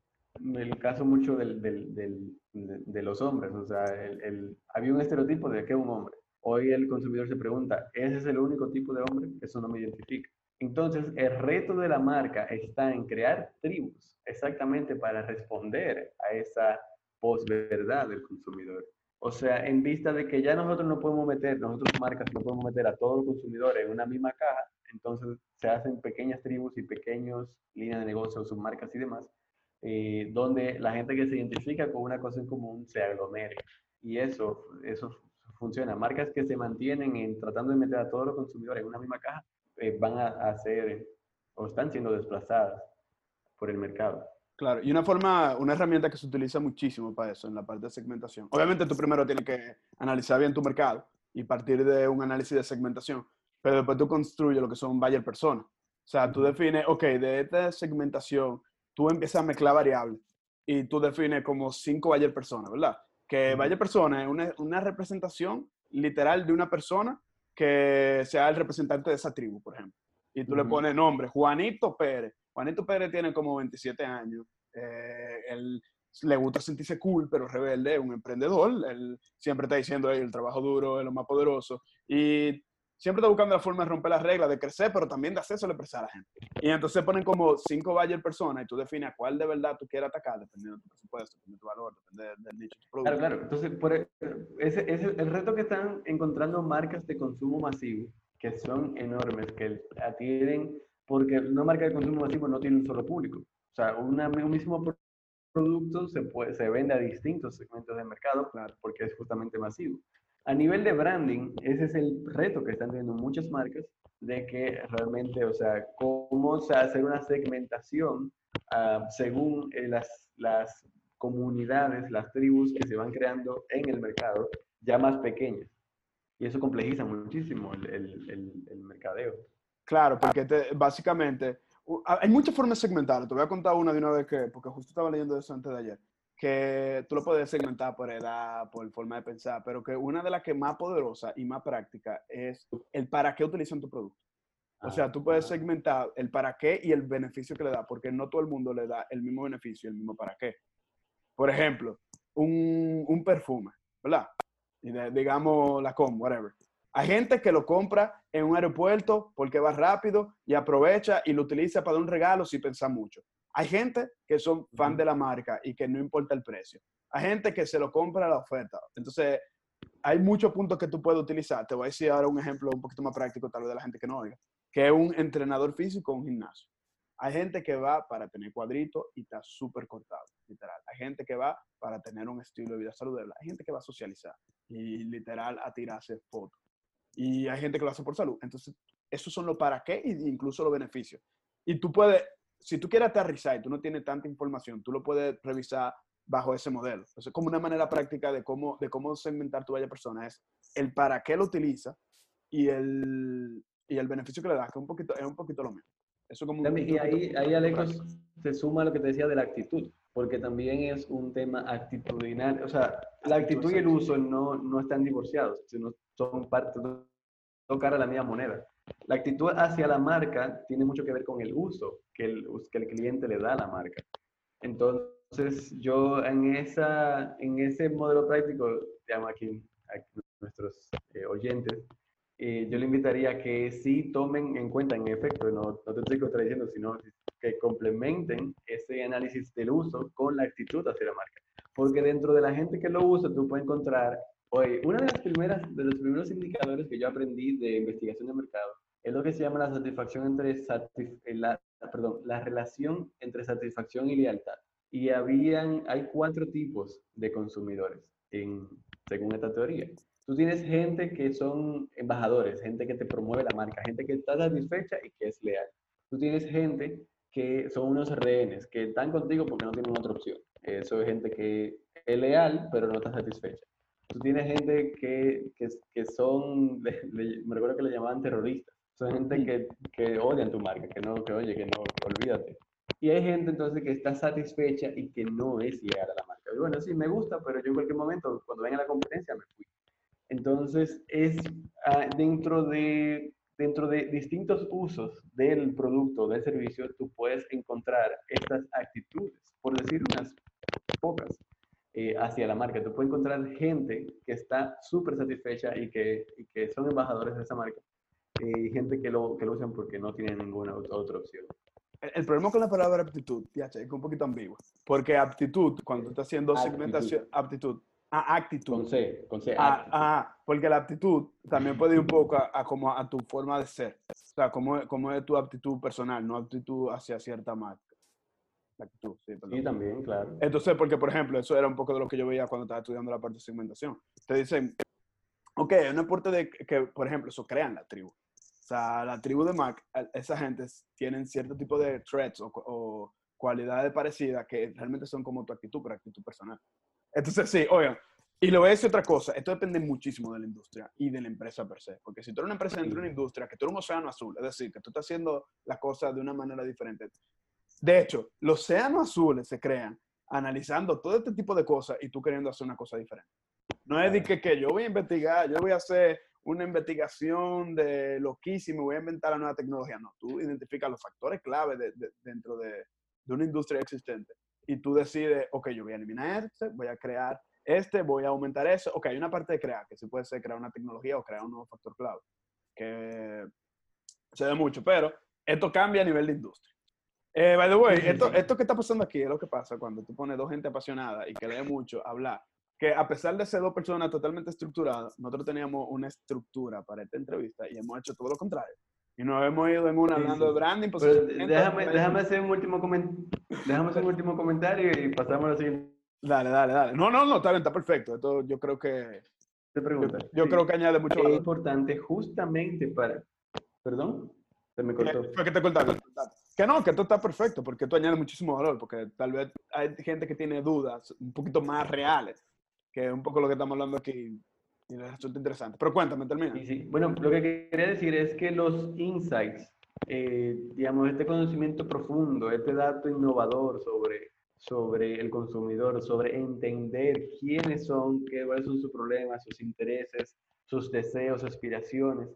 el caso mucho del, del, del, de, los hombres, o sea, el, había un estereotipo de que un hombre. Hoy el consumidor se pregunta, ¿ese es el único tipo de hombre? Eso no me identifica Entonces, el reto de la marca está en crear tribus exactamente para responder a esa posverdad del consumidor. O sea, en vista de que ya nosotros no podemos meter, nosotros marcas no podemos meter a todos los consumidores en una misma caja, entonces se hacen pequeñas tribus y pequeños líneas de negocio, submarcas y demás, eh, donde la gente que se identifica con una cosa en común se aglomere. Y eso, eso funciona. Marcas que se mantienen en tratando de meter a todos los consumidores en una misma caja eh, van a, a ser o están siendo desplazadas por el mercado. Claro, y una forma, una herramienta que se utiliza muchísimo para eso en la parte de segmentación. Obviamente tú primero tienes que analizar bien tu mercado y partir de un análisis de segmentación, pero después tú construyes lo que son buyer persona. O sea, tú defines, ok, de esta segmentación, tú empiezas a mezclar variables y tú defines como cinco buyer personas, ¿verdad? Que buyer persona es una, una representación literal de una persona que sea el representante de esa tribu, por ejemplo. Y tú le pones nombre, Juanito Pérez Juanito Pérez tiene como 27 años. Eh, él le gusta sentirse cool, pero rebelde, un emprendedor. Él siempre está diciendo, el trabajo duro es lo más poderoso. Y siempre está buscando la forma de romper las reglas, de crecer, pero también de hacerse expresar a la gente. Y entonces ponen como cinco buyer personas y tú defines a cuál de verdad tú quieres atacar, dependiendo de tu presupuesto, de tu valor, depende del nicho de tu producto. Claro, claro. Entonces, por e, ese, ese, el reto que están encontrando marcas de consumo masivo, que son enormes, que adquieren porque una marca de consumo masivo no tiene un solo público. O sea, una, un mismo producto se, puede, se vende a distintos segmentos de mercado claro, porque es justamente masivo. A nivel de branding, ese es el reto que están teniendo muchas marcas de que realmente, o sea, cómo hacer una segmentación uh, según eh, las, las comunidades, las tribus que se van creando en el mercado ya más pequeñas. Y eso complejiza muchísimo el, el, mercadeo. Claro, porque básicamente hay muchas formas de segmentarlo. Te voy a contar una de una vez que, porque justo estaba leyendo eso antes de ayer, que tú lo puedes segmentar por edad, por forma de pensar, pero que una de las que más poderosa y más práctica es el para qué utilizan tu producto. O sea, tú puedes ah. segmentar el para qué y el beneficio que le da, porque no todo el mundo le da el mismo beneficio y el mismo para qué. Por ejemplo, un, un perfume, ¿verdad? digamos la com, whatever. Hay gente que lo compra en un aeropuerto porque va rápido y aprovecha y lo utiliza para dar un regalo sin pensar mucho. Hay gente que son fan de la marca y que no importa el precio. Hay gente que se lo compra a la oferta. Entonces, hay muchos puntos que tú puedes utilizar. Te voy a decir ahora un ejemplo un poquito más práctico, tal vez de la gente que no oiga, que es un entrenador físico o un gimnasio. Hay gente que va para tener cuadritos y está súper cortado, literal. Hay gente que va para tener un estilo de vida saludable. Hay gente que va a socializar y literal a tirarse fotos y hay gente que lo hace por salud. Entonces, esos son los para qué e incluso los beneficios. Y tú puedes, si tú quieres aterrizar y tú no tienes tanta información, tú lo puedes revisar bajo ese modelo. Entonces, como una manera práctica de cómo, de cómo segmentar tu vaya persona es el para qué lo utiliza y el, y el beneficio que le da, que es un poquito, es un poquito lo mismo. Eso como y ahí, ahí Alex, se suma lo que te decía de la actitud, porque también es un tema actitudinal. O sea, la actitud y el uso no, no están divorciados, sino son parte, son cara a la misma moneda. La actitud hacia la marca tiene mucho que ver con el uso que el, que el cliente le da a la marca. Entonces, yo en, esa, en ese modelo práctico, llamo aquí a nuestros eh, oyentes, eh, yo le invitaría que sí tomen en cuenta, en efecto, no, no te estoy contradiciendo, sino que complementen ese análisis del uso con la actitud hacia la marca. Porque dentro de la gente que lo usa, tú puedes encontrar Oye, una de las primeras, de los primeros indicadores que yo aprendí de investigación de mercado es lo que se llama la satisfacción entre eh, la, perdón, la relación entre satisfacción y lealtad. Y habían, hay cuatro tipos de consumidores en, según esta teoría. Tú tienes gente que son embajadores, gente que te promueve la marca, gente que está satisfecha y que es leal. Tú tienes gente que son unos rehenes, que están contigo porque no tienen otra opción. Eso es gente que es leal, pero no está satisfecha tú tienes gente que, que, que son, me recuerdo que le llamaban terroristas, son gente que, que odian tu marca, que no, que oye, que no, olvídate. Y hay gente entonces que está satisfecha y que no es llegar a la marca. Y bueno, sí, me gusta, pero yo en cualquier momento, cuando venga la competencia, me fui. Entonces, es ah, dentro, de, dentro de distintos usos del producto, del servicio, tú puedes encontrar estas actitudes, por decir unas pocas. Eh, hacia la marca. Tú puedes encontrar gente que está súper satisfecha y que, y que son embajadores de esa marca. y gente que lo, que lo usan porque no tienen ninguna otra opción. El, problema con la palabra aptitud, ya, es un poquito ambiguo, porque aptitud, cuando tú estás haciendo segmentación, aptitud, a actitud. Con C, con C. Ah, ah, porque la aptitud también puede ir un poco a, como a tu forma de ser. O sea, cómo, cómo es tu aptitud personal, no aptitud hacia cierta marca. La actitud, sí, sí, también, claro. Entonces, porque, por ejemplo, eso era un poco de lo que yo veía cuando estaba estudiando la parte de segmentación. Te dicen, ok, no importa de que, por ejemplo, eso crean la tribu. O sea, la tribu de Mac, esa gente tienen cierto tipo de traits o, o cualidades parecidas que realmente son como tu actitud, pero actitud personal. Entonces, sí, oigan, y lo voy a decir otra cosa, esto depende muchísimo de la industria y de la empresa per se, porque si tú eres una empresa dentro de una industria, que tú eres un océano azul, es decir, que tú estás haciendo las cosas de una manera diferente. De hecho, los océanos azules se crean analizando todo este tipo de cosas y tú queriendo hacer una cosa diferente. No es de que, que yo voy a investigar, yo voy a hacer una investigación de loquísimo, voy a inventar la nueva tecnología. No, tú identificas los factores clave dentro de, de una industria existente y tú decides, ok, yo voy a eliminar este, voy a crear este, voy a aumentar eso. Ok, hay una parte de crear, que sí puede ser crear una tecnología o crear un nuevo factor clave, que se ve mucho, pero esto cambia a nivel de industria. Eh, by the way, esto, esto que está pasando aquí es lo que pasa cuando tú pones dos gente apasionada y que lee mucho hablar. Que a pesar de ser dos personas totalmente estructuradas, nosotros teníamos una estructura para esta entrevista y hemos hecho todo lo contrario. Y nos hemos ido en una hablando de branding. déjame, déjame, hacer un último déjame hacer un último comentario y pasamos a la siguiente. Dale, dale, dale. No, no, no, está bien, está perfecto. Esto yo creo que. Te pregunta. Yo, creo que añade mucho valor. Es importante justamente para. Perdón, se me cortó. Fue que te cortaste. Que no, que esto está perfecto, porque esto añade muchísimo valor, porque tal vez hay gente que tiene dudas un poquito más reales, que es un poco lo que estamos hablando aquí y les resulta interesante. Pero cuéntame, termina. Sí, sí. Bueno, lo que quería decir es que los insights, eh, digamos, este conocimiento profundo, este dato innovador sobre, sobre el consumidor, sobre entender quiénes son, qué, cuáles son sus problemas, sus intereses, sus deseos, aspiraciones,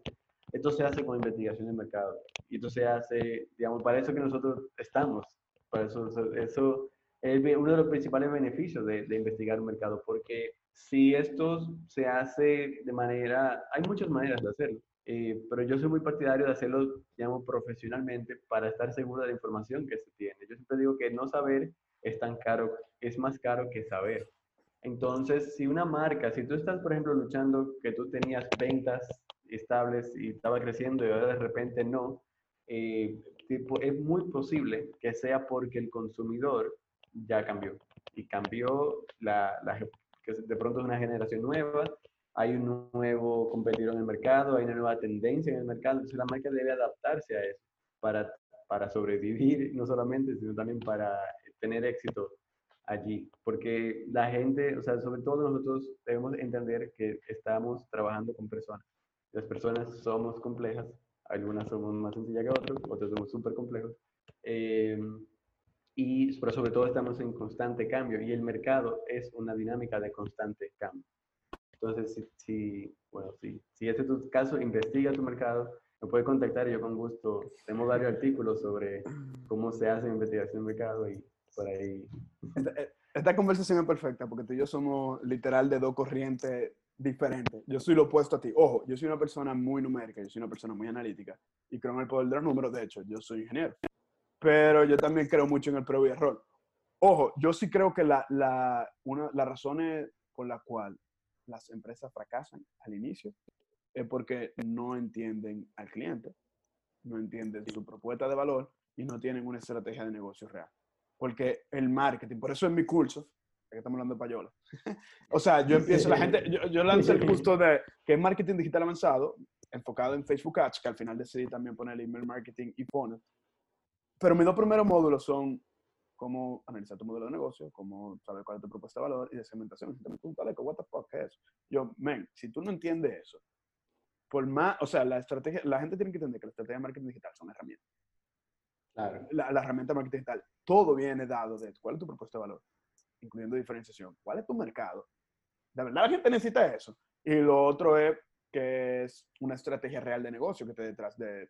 esto se hace con investigación de mercado. Y esto se hace, digamos, para eso que nosotros estamos. Para eso, eso es uno de los principales beneficios de, de investigar un mercado, porque si esto se hace de manera, hay muchas maneras de hacerlo, eh, pero yo soy muy partidario de hacerlo, digamos, profesionalmente para estar seguro de la información que se tiene. Yo siempre digo que no saber es tan caro, es más caro que saber. Entonces, si una marca, si tú estás, por ejemplo, luchando que tú tenías ventas estables y estaba creciendo y ahora de repente no, eh, es muy posible que sea porque el consumidor ya cambió y cambió la, la, que de pronto es una generación nueva, hay un nuevo competidor en el mercado, hay una nueva tendencia en el mercado, entonces la marca debe adaptarse a eso para, para sobrevivir, no solamente, sino también para tener éxito allí, porque la gente, o sea, sobre todo nosotros debemos entender que estamos trabajando con personas. Las personas somos complejas, algunas somos más sencillas que otras, otras somos súper complejos. Eh, y pero sobre todo estamos en constante cambio y el mercado es una dinámica de constante cambio. Entonces, si, si bueno, si, si ese es tu caso, investiga tu mercado, me puedes contactar y yo con gusto. Tenemos varios artículos sobre cómo se hace investigación de mercado y por ahí. Esta, eh, esta, conversación es perfecta porque tú y yo somos literal de dos corrientes diferentes. Yo soy lo opuesto a ti. Ojo, yo soy una persona muy numérica, yo soy una persona muy analítica y creo en el poder de los números. De hecho, yo soy ingeniero pero yo también creo mucho en el prueba y error. Ojo, yo sí creo que la, la, una, las razones por las cuales las empresas fracasan al inicio es porque no entienden al cliente, no entienden su propuesta de valor y no tienen una estrategia de negocio real. Porque el marketing, por eso en mi curso, que estamos hablando de payola, o sea, yo empiezo, la gente, yo, yo lancé el curso de que es marketing digital avanzado, enfocado en Facebook Ads, que al final decidí también poner el email marketing y funnel, pero mis dos primeros módulos son cómo analizar tu modelo de negocio, cómo saber cuál es tu propuesta de valor y de segmentación. Te me preguntas, what the fuck es eso? Yo, men, si tú no entiendes eso, por más, o sea, la estrategia, la gente tiene que entender que la estrategia de marketing digital son herramientas. Claro. La, la herramienta de marketing digital, todo viene dado de cuál es tu propuesta de valor, incluyendo diferenciación, cuál es tu mercado. De verdad la gente necesita eso. Y lo otro es que es una estrategia real de negocio que esté detrás de,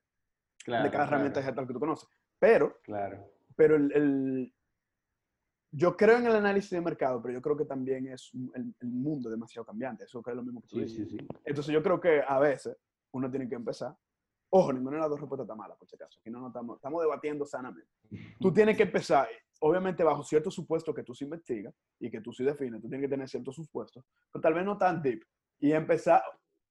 de cada herramienta digital que tú conoces. Pero, claro. pero el, yo creo en el análisis de mercado, pero yo creo que también es el, mundo demasiado cambiante. Eso es lo mismo que tú sí, Sí, sí. Entonces yo creo que a veces uno tiene que empezar Ojo, ninguna de las dos respuestas está mala, por si acaso. Aquí no, no estamos, estamos debatiendo sanamente. Tú tienes que empezar, obviamente bajo ciertos supuestos que tú sí investigas y que tú sí defines, tú tienes que tener ciertos supuestos, pero tal vez no tan deep. Y empezar,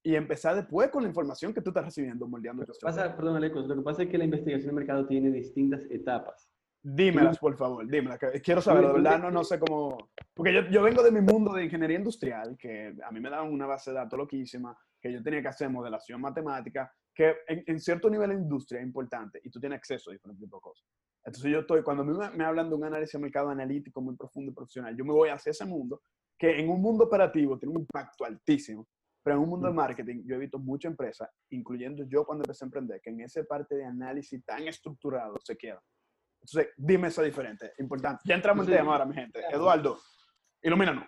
y empezar después con la información que tú estás recibiendo, moldeando tu pasa, Perdón, lo que pasa es que la investigación de mercado tiene distintas etapas. Dímelas, por favor, dímelas. Quiero saber, de verdad, no, no sé cómo... Porque yo, yo vengo de mi mundo de ingeniería industrial, que a mí me daban una base de datos loquísima, que yo tenía que hacer modelación matemática, que en, cierto nivel de industria es importante y tú tienes acceso a diferentes tipos de cosas. Entonces yo estoy, cuando me, me hablan de un análisis de mercado analítico muy profundo y profesional, yo me voy hacia ese mundo, que en un mundo operativo tiene un impacto altísimo, pero en un mundo de marketing yo he visto muchas empresas, incluyendo yo cuando empecé a emprender, que en esa parte de análisis tan estructurado se queda. Entonces, dime eso diferente, importante. Ya entramos en tema ahora, mi gente. Eduardo, ilumínanos.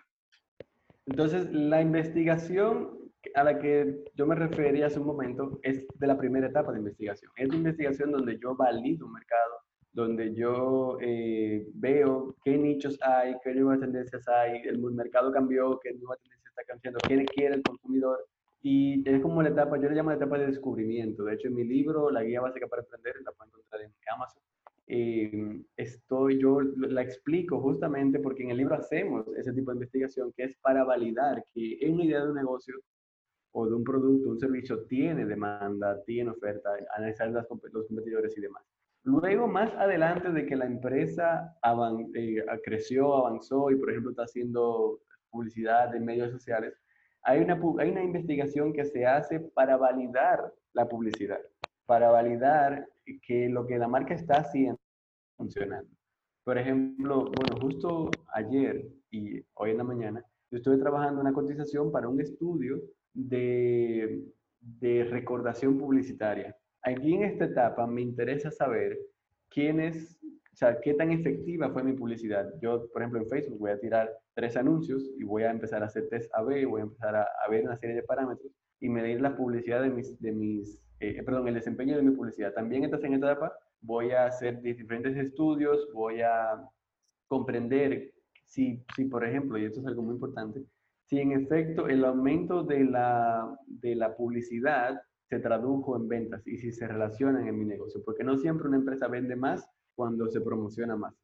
Entonces, la investigación a la que yo me refería hace un momento es de la primera etapa de investigación. Es de investigación donde yo valido un mercado, donde yo eh, veo qué nichos hay, qué nuevas tendencias hay, el mercado cambió, qué nueva tendencia está cambiando, qué quiere el consumidor. Y es como la etapa, yo le llamo la etapa de descubrimiento. De hecho, en mi libro, La Guía Básica para Aprender, la pueden encontrar en Amazon. Eh, estoy, yo la explico justamente porque en el libro hacemos ese tipo de investigación que es para validar que una idea de un negocio o de un producto, un servicio, tiene demanda, tiene oferta, analizar los competidores y demás. Luego, más adelante de que la empresa eh, creció, avanzó y, por ejemplo, está haciendo publicidad en medios sociales, hay una, hay una investigación que se hace para validar la publicidad, para validar que lo que la marca está haciendo funcionando. Por ejemplo, bueno, justo ayer y hoy en la mañana, yo estuve trabajando una cotización para un estudio de, de recordación publicitaria. Aquí en esta etapa me interesa saber quién es, o sea, qué tan efectiva fue mi publicidad. Yo, por ejemplo, en Facebook voy a tirar tres anuncios y voy a empezar a hacer test A-B, voy a empezar a, a, ver una serie de parámetros y medir la publicidad de mis, de mis eh, perdón, el desempeño de mi publicidad. También estás en esta etapa, voy a hacer diferentes estudios, voy a comprender si, si, por ejemplo, y esto es algo muy importante, si en efecto el aumento de la, de la publicidad se tradujo en ventas y si se relacionan en mi negocio, porque no siempre una empresa vende más cuando se promociona más.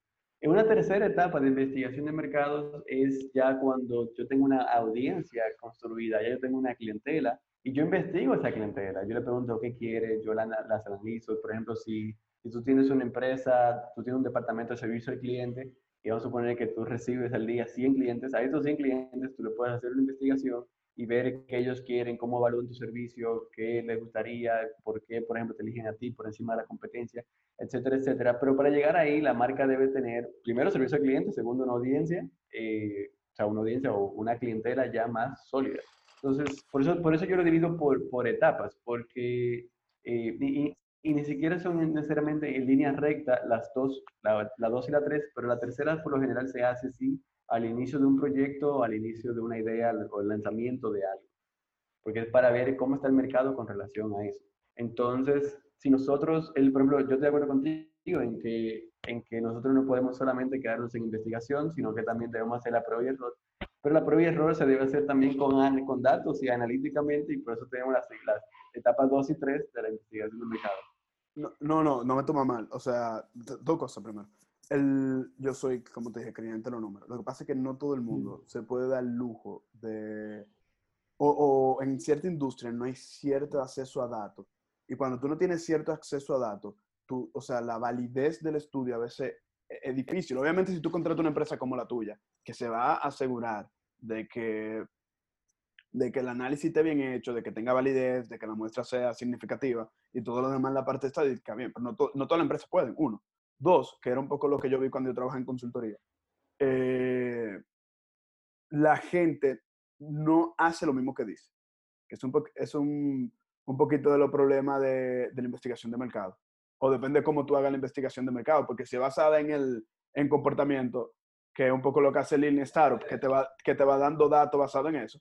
En una tercera etapa de investigación de mercados es ya cuando yo tengo una audiencia construida, ya yo tengo una clientela y yo investigo esa clientela. Yo le pregunto qué quiere, yo la, las analizo. Por ejemplo, si, si tú tienes una empresa, tú tienes un departamento de servicio al cliente y vamos a suponer que tú recibes al día 100 clientes, a esos 100 clientes tú le puedes hacer una investigación y ver qué ellos quieren, cómo evalúan tu servicio, qué les gustaría, por qué, por ejemplo, te eligen a ti por encima de la competencia, etcétera, etcétera. Pero para llegar ahí, la marca debe tener, primero, servicio al cliente, segundo, una audiencia, eh, o sea, una audiencia o una clientela ya más sólida. Entonces, por eso, por eso yo lo divido por, por etapas, porque eh, y, y ni siquiera son necesariamente en línea recta las dos, la, la dos y la tres, pero la tercera por lo general se hace sí al inicio de un proyecto, al inicio de una idea o el lanzamiento de algo, porque es para ver cómo está el mercado con relación a eso. Entonces, si nosotros, el, por ejemplo, yo estoy de acuerdo contigo en que, en que nosotros no podemos solamente quedarnos en investigación, sino que también debemos hacer la prueba y error. Pero la prueba y error se debe hacer también con, con datos y analíticamente, y por eso tenemos las, etapas 2 y 3 de la investigación del mercado. No, no, no, me toma mal. O sea, dos cosas primero. El, yo soy, como te dije, creyente en los números. Lo que pasa es que no todo el mundo se puede dar el lujo de... O, o, en cierta industria no hay cierto acceso a datos. Y cuando tú no tienes cierto acceso a datos, tú, o sea, la validez del estudio a veces e, es difícil. Obviamente, si tú contratas una empresa como la tuya, que se va a asegurar de que de que el análisis esté bien hecho, de que tenga validez, de que la muestra sea significativa y todo lo demás, la parte estadística, bien, pero no, no todas las empresas pueden, uno. Dos, que era un poco lo que yo vi cuando yo trabajaba en consultoría. Eh, la gente no hace lo mismo que dice. Es un, es un, un poquito de los problemas de, de, la investigación de mercado. O depende de cómo tú hagas la investigación de mercado, porque si basada en el en comportamiento, que es un poco lo que hace Lean Startup, que te va, que te va dando datos basados en eso,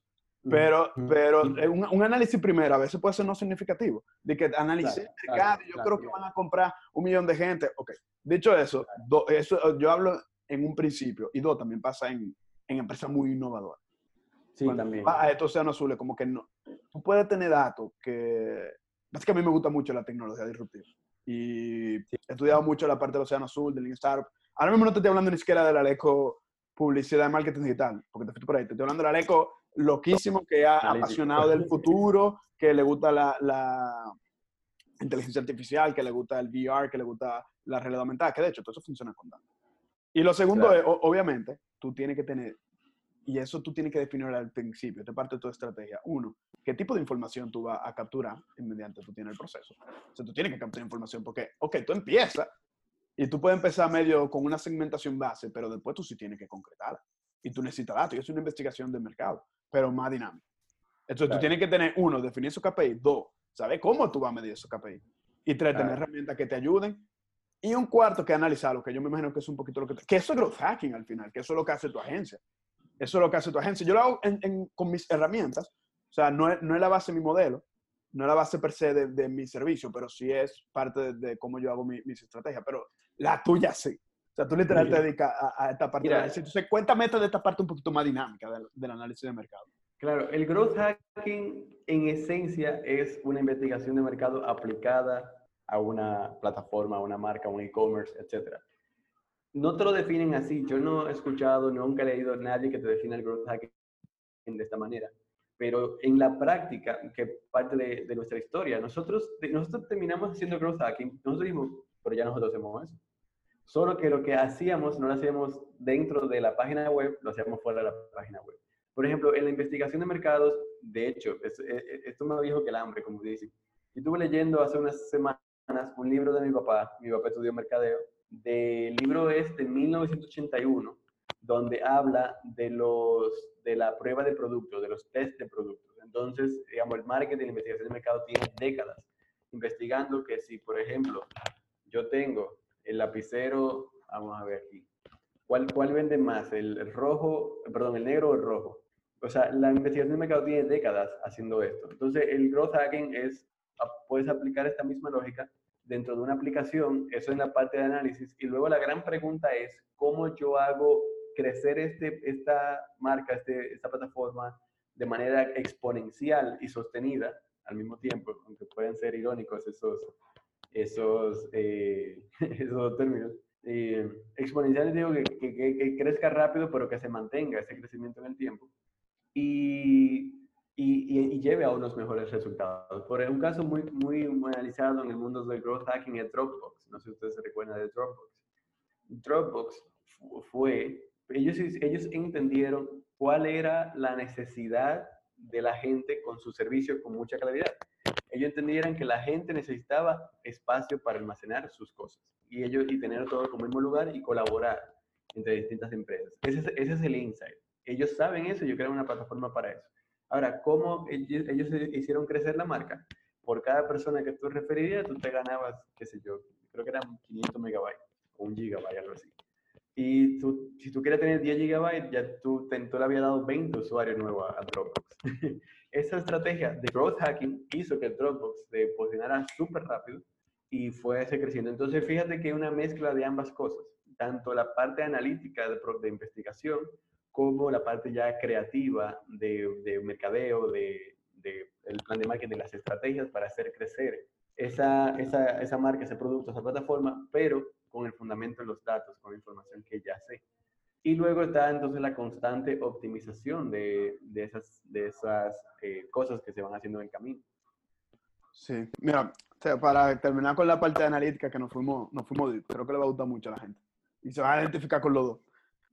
pero, pero un, un, análisis primero a veces puede ser no significativo. De que analicé el mercado, yo creo que van a comprar un millón de gente. Ok, dicho eso, eso yo hablo en un principio. Y dos, también pasa en, en empresas muy innovadoras. Sí, también. a estos océanos azules, como que no. Tú puedes tener datos que, es que a mí me gusta mucho la tecnología disruptiva. Y he estudiado mucho la parte del Océano Azul, del Lean Startup. Ahora mismo no te estoy hablando ni siquiera de la Aleco publicidad y marketing digital, porque te fuiste por ahí. Te estoy hablando del Aleco loquísimo que ha apasionado del futuro, que le gusta la, la, inteligencia artificial, que le gusta el VR, que le gusta la realidad aumentada, que de hecho todo eso funciona con datos. Y lo segundo es, obviamente, tú tienes que tener, y eso tú tienes que definir al principio, te parte de tu estrategia. Uno, ¿qué tipo de información tú vas a capturar mediante tú tienes el proceso? O sea, tú tienes que capturar información porque, ok, tú empiezas y tú puedes empezar medio con una segmentación base, pero después tú sí tienes que concretarla. Y tú necesitas datos, y es una investigación de mercado, pero más dinámica. Entonces tú tienes que tener, uno, definir su KPI, dos, saber cómo tú vas a medir esos KPI, y tres, tener herramientas que te ayuden y un cuarto que analizarlo, que yo me imagino que es un poquito lo que... Que eso es growth hacking al final, que eso es lo que hace tu agencia. Eso es lo que hace tu agencia. Yo lo hago con mis herramientas. O sea, no es, no es, la base de mi modelo, no es la base per se de, mi servicio, pero sí es parte de, cómo yo hago mis estrategias. Pero la tuya sí. O sea, tú literal te dedicas a, esta parte. Mira, Entonces, cuéntame de esta parte un poquito más dinámica del, del análisis de mercado. Claro, el growth hacking en esencia es una investigación de mercado aplicada a una plataforma, a una marca, a un e-commerce, etc. No te lo definen así. Yo no he escuchado, nunca he leído a nadie que te defina el growth hacking de esta manera. Pero en la práctica, que parte de, nuestra historia, nosotros, nosotros terminamos haciendo growth hacking, nosotros dijimos, pero ya nosotros hacemos eso. Solo que lo que hacíamos no lo hacíamos dentro de la página web, lo hacíamos fuera de la página web. Por ejemplo, en la investigación de mercados, de hecho, esto es más viejo que el hambre, como dicen. Estuve leyendo hace unas semanas un libro de mi papá, mi papá estudió mercadeo, del libro es de 1981, donde habla de, los, de la prueba de productos, de los test de productos. Entonces, digamos, el marketing, la investigación de mercado tiene décadas investigando que si, por ejemplo, yo tengo el lapicero, vamos a ver aquí, ¿cuál, cuál vende más? ¿El, rojo, perdón, el negro o el rojo? O sea, la investigación de mercado tiene décadas haciendo esto. Entonces, el growth hacking es puedes aplicar esta misma lógica dentro de una aplicación, eso es la parte de análisis, y luego la gran pregunta es, ¿cómo yo hago crecer este, esta marca, este, esta plataforma de manera exponencial y sostenida al mismo tiempo, aunque pueden ser irónicos esos, esos, eh, esos términos. Eh, exponencial digo que, que, que, crezca rápido, pero que se mantenga ese crecimiento en el tiempo. Y y, lleve a unos mejores resultados. Por un caso muy, muy, analizado en el mundo del growth hacking es Dropbox. No sé si ustedes se recuerdan de Dropbox. Dropbox fue, ellos, ellos entendieron cuál era la necesidad de la gente con su servicio con mucha calidad. Ellos entendieron que la gente necesitaba espacio para almacenar sus cosas y ellos y tener todo como mismo lugar y colaborar entre distintas empresas. Ese es, ese es el insight. Ellos saben eso y yo creo una plataforma para eso. Ahora, ¿cómo ellos, hicieron crecer la marca? Por cada persona que tú referirías, tú te ganabas, qué sé yo, creo que eran 500 megabytes o un gigabyte, algo así. Y tú, si tú quieres tener 10 gigabytes, ya tú, tú le habías dado 20 usuarios nuevos a, Dropbox. Esa estrategia de growth hacking hizo que Dropbox se posicionara súper rápido y fue ese creciendo. Entonces, fíjate que hay una mezcla de ambas cosas, tanto la parte analítica de, de investigación como la parte ya creativa de, de mercadeo, de, de, el plan de marketing, las estrategias para hacer crecer esa, esa, esa marca, ese producto, esa plataforma, pero con el fundamento de los datos, con la información que ya sé. Y luego está entonces la constante optimización de, de esas, de esas eh, cosas que se van haciendo en el camino. Sí, mira, para terminar con la parte analítica que nos fuimos, nos fuimos, creo que le va a gustar mucho a la gente. Y se va a identificar con los dos.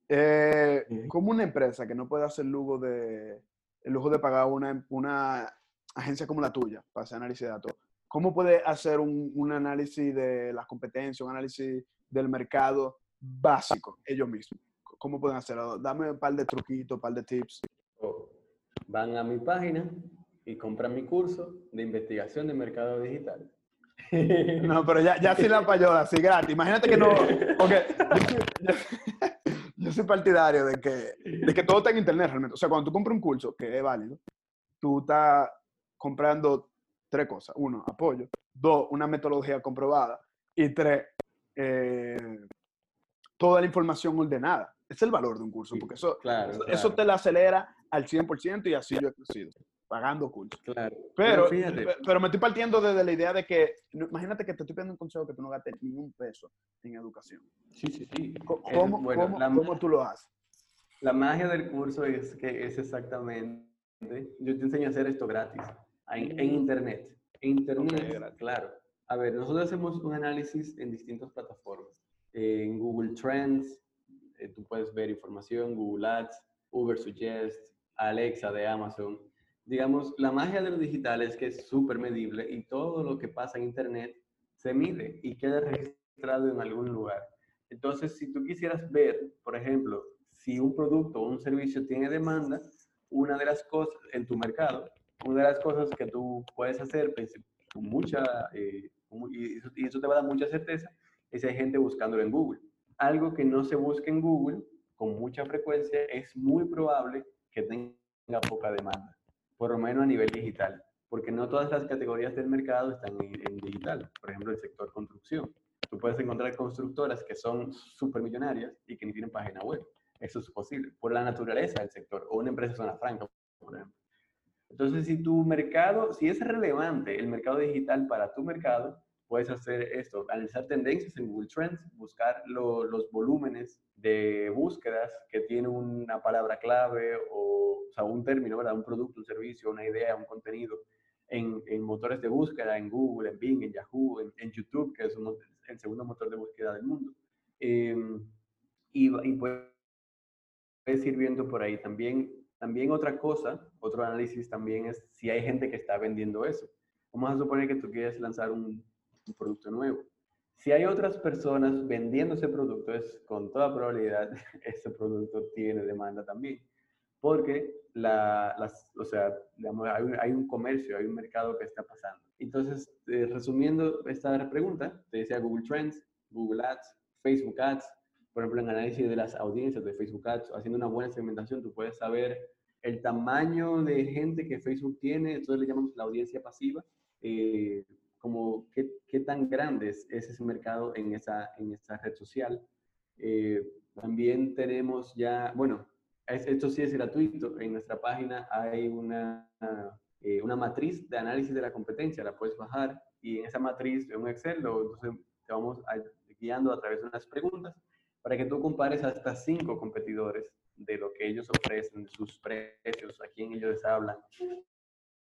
Eh, como una empresa que no puede hacer lujo de, el lujo de pagar una, una agencia como la tuya para hacer análisis de datos, ¿cómo puede hacer un, un análisis de las competencias, un análisis del mercado básico ellos mismos? ¿Cómo pueden hacerlo? Dame un par de truquitos, un par de tips. Van a mi página y compran mi curso de investigación de mercado digital. No, pero ya, ya sin la payola, así gratis. Imagínate que no. Porque yo soy partidario de que, de que todo está en internet realmente. O sea, cuando tú compras un curso, que es válido, tú estás comprando tres cosas. Uno, apoyo. Dos, una metodología comprobada. Y tres, eh, toda la información ordenada. Es el valor de un curso, porque eso, eso te la acelera al 100% y así yo he crecido. pagando cursos. Claro. Pero, pero, me estoy partiendo desde la idea de que, imagínate que te estoy pidiendo un consejo que tú no gastes ni un peso en educación. Sí, sí, sí. ¿Cómo, cómo, ¿cómo tú lo haces? La magia del curso es que es exactamente, yo te enseño a hacer esto gratis, en, Internet. En Internet, claro. A ver, nosotros hacemos un análisis en distintas plataformas. en Google Trends, eh, tú puedes ver información, Google Ads, Uber Suggest, Alexa de Amazon. Digamos, la magia de lo digital es que es súper medible y todo lo que pasa en Internet se mide y queda registrado en algún lugar. Entonces, si tú quisieras ver, por ejemplo, si un producto o un servicio tiene demanda, una de las cosas en tu mercado, una de las cosas que tú puedes hacer pues, con mucha, eh, y, eso, te va a dar mucha certeza, es hay gente buscándolo en Google. Algo que no se busque en Google con mucha frecuencia es muy probable que tenga poca demanda, por lo menos a nivel digital, porque no todas las categorías del mercado están en, digital. Por ejemplo, el sector construcción. Tú puedes encontrar constructoras que son súper millonarias y que ni tienen página web. Eso es posible, por la naturaleza del sector, o una empresa zona franca, por ejemplo. Entonces, si tu mercado, si es relevante el mercado digital para tu mercado, puedes hacer esto, analizar tendencias en Google Trends, buscar los volúmenes de búsquedas que tiene una palabra clave o, o sea, un término, ¿verdad? Un producto, un servicio, una idea, un contenido en, en motores de búsqueda, en Google, en Bing, en Yahoo, en, YouTube, que es el segundo motor de búsqueda del mundo. Em, y, y puedes ir viendo por ahí también. También otra cosa, otro análisis también es si hay gente que está vendiendo eso. Vamos a suponer que tú quieres lanzar un, un producto nuevo. Si hay otras personas vendiendo ese producto, es con toda probabilidad ese producto tiene demanda también. Porque la, las, o sea, hay, un comercio, hay un mercado que está pasando. Entonces, eh, resumiendo esta pregunta, te decía Google Trends, Google Ads, Facebook Ads, por ejemplo, en análisis de las audiencias de Facebook Ads, haciendo una buena segmentación, tú puedes saber el tamaño de gente que Facebook tiene, entonces le llamamos la audiencia pasiva, eh, como qué, qué, tan grande es ese mercado en esa, en esa red social. Eh, también tenemos ya, bueno, esto sí es gratuito, en nuestra página hay una, eh, una matriz de análisis de la competencia, la puedes bajar y en esa matriz de un Excel lo, te vamos guiando a través de unas preguntas para que tú compares hasta cinco competidores de lo que ellos ofrecen, sus precios, a quién ellos les hablan,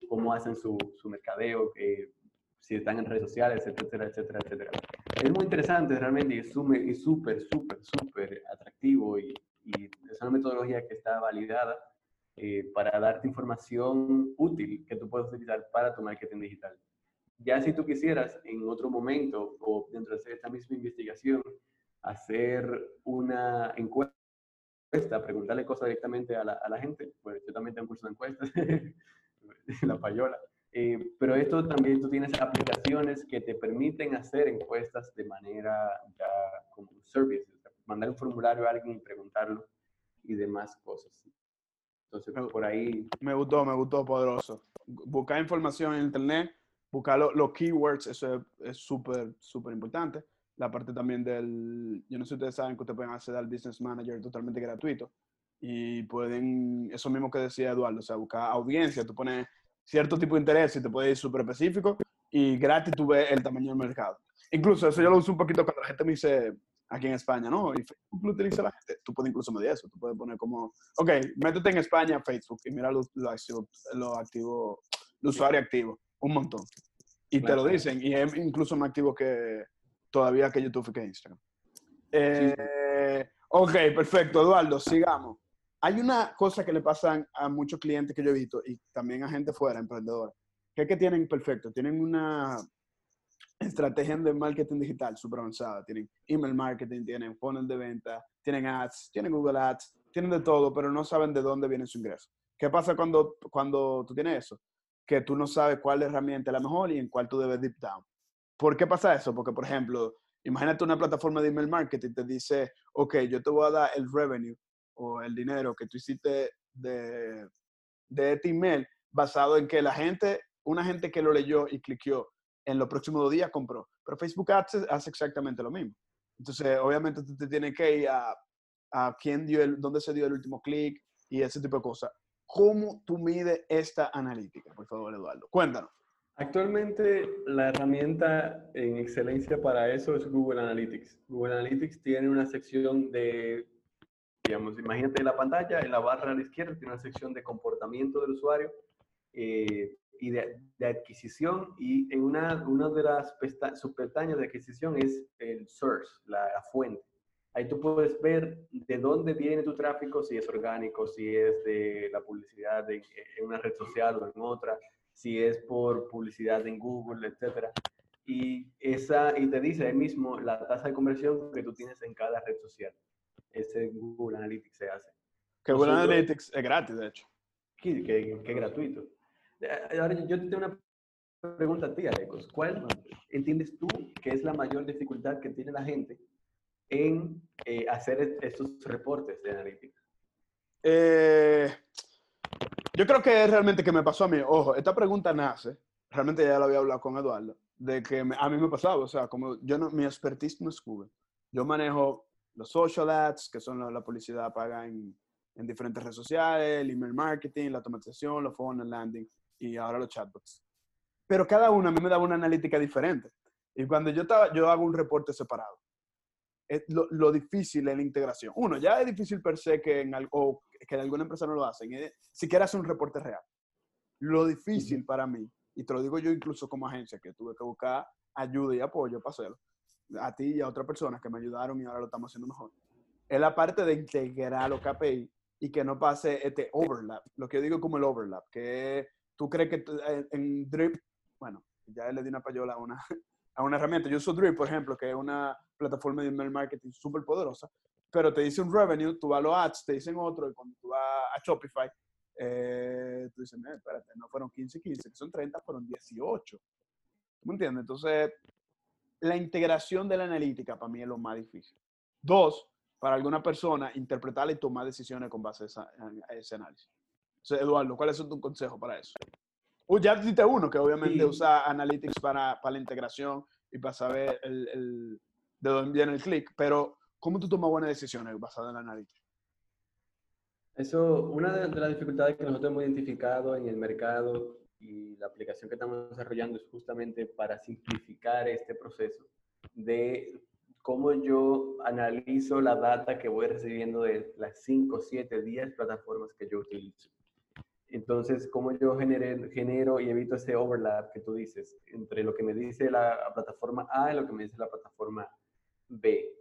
cómo hacen su, su mercadeo, eh, si están en redes sociales, etcétera, etcétera, etcétera. Es muy interesante realmente y es súper, súper, súper atractivo y, es una metodología que está validada eh, para darte información útil que tú puedes utilizar para tu marketing digital. Ya si tú quisieras en otro momento o dentro de esta misma investigación hacer una encuesta, preguntarle cosas directamente a la, a la gente, pues yo también tengo un curso de encuestas, la payola. Eh, pero esto también tú tienes aplicaciones que te permiten hacer encuestas de manera ya como un service, mandar un formulario a alguien y preguntarlo y demás cosas. Entonces, por ahí... Me gustó, me gustó, poderoso. Buscar información en Internet, buscar los keywords, eso es súper, súper importante. La parte también del, yo no sé si ustedes saben que ustedes pueden acceder al Business Manager totalmente gratuito y pueden, eso mismo que decía Eduardo, o sea, buscar audiencia, tú pones cierto tipo de interés y te puede ir súper específico y gratis tú ves el tamaño del mercado. Incluso eso yo lo uso un poquito cuando la gente me dice aquí en España, ¿no? Y Facebook lo utiliza la gente. Tú puedes incluso medir eso. Tú puedes poner como, ok, métete en España Facebook y mira lo, lo activo, lo activo, el usuario activo. Un montón. Y te lo dicen. Y es incluso más activo que todavía que YouTube y que Instagram. Eh, ok, perfecto. Eduardo, sigamos. Hay una cosa que le pasan a muchos clientes que yo he visto y también a gente fuera, emprendedores, que es que tienen, perfecto, tienen una estrategia de marketing digital súper avanzada. Tienen email marketing, tienen funnel de venta, tienen ads, tienen Google Ads, tienen de todo, pero no saben de dónde viene su ingreso. ¿Qué pasa cuando, cuando tú tienes eso? Que tú no sabes cuál herramienta es la mejor y en cuál tú debes deep down. ¿Por qué pasa eso? Porque, por ejemplo, imagínate una plataforma de email marketing te dice, ok, yo te voy a dar el revenue o el dinero que tú hiciste de, de este email basado en que la gente, una gente que lo leyó y cliqueó en los próximos dos días compró. Pero Facebook Ads hace exactamente lo mismo. Entonces, obviamente tú te tienes que ir a, a quién dio el, dónde se dio el último clic y ese tipo de cosas. ¿cómo tú mides esta analítica? Por favor, Eduardo, cuéntanos. Actualmente la herramienta en excelencia para eso es Google Analytics. Google Analytics tiene una sección de, digamos, imagínate la pantalla, en la barra a la izquierda tiene una sección de comportamiento del usuario eh, y de, adquisición y en una, una de las subpestañas de adquisición es el source, la, fuente. Ahí tú puedes ver de dónde viene tu tráfico, si es orgánico, si es de la publicidad en una red social o en otra, si es por publicidad en Google, etcétera. Y, esa, y te dice ahí mismo la tasa de conversión que tú tienes en cada red social. Ese Google Analytics se hace. Que Google Analytics es gratis, de hecho. Que, que, es gratuito. Ahora yo te tengo una pregunta a ti, Alecos. ¿Cuál entiendes tú que es la mayor dificultad que tiene la gente en eh, hacer estos reportes de analítica? Eh, yo creo que es realmente que me pasó a mí. Ojo, esta pregunta nace, realmente ya lo había hablado con Eduardo, de que a mí me pasaba, o sea, como yo no, mi expertise no es Google. Yo manejo los social ads, que son la, publicidad paga en, en, diferentes redes sociales, el email marketing, la automatización, los phone landing y ahora los chatbots. Pero cada uno a mí me daba una analítica diferente. Y cuando yo, estaba, yo hago un reporte separado, es lo, lo, difícil es la integración. Uno, ya es difícil per se que en algo, que alguna empresa no lo hacen, si quieres hacer un reporte real. Lo difícil para mí, y te lo digo yo incluso como agencia, que tuve que buscar ayuda y apoyo para hacerlo, a ti y a otras personas que me ayudaron y ahora lo estamos haciendo mejor, es la parte de integrar los KPI y que no pase este overlap, lo que yo digo como el overlap, que tú crees que en Drip, bueno, ya le di una payola a una, a una herramienta. Yo uso Drip, por ejemplo, que es una plataforma de email marketing súper poderosa, pero te dice un revenue, tú vas a los ads, te dicen otro, y cuando tú vas a Shopify, eh, tú dices, espérate, no fueron 15, 15, que son 30, fueron 18. ¿Me entiendes? Entonces, la integración de la analítica para mí es lo más difícil. Dos, para alguna persona, interpretarla y tomar decisiones con base a, ese análisis. Entonces, Eduardo, ¿cuál es tu consejo para eso? ya dijiste uno que obviamente usa Analytics para, para, la integración y para saber el, el, de dónde viene el clic, pero ¿cómo tú tomas buenas decisiones basadas en Analytics? Eso, una de, las dificultades que nosotros hemos identificado en el mercado y la aplicación que estamos desarrollando es justamente para simplificar este proceso de cómo yo analizo la data que voy recibiendo de las 5, 7, 10 plataformas que yo utilizo. Entonces, ¿cómo yo genero y evito ese overlap que tú dices entre lo que me dice la plataforma A y lo que me dice la plataforma B?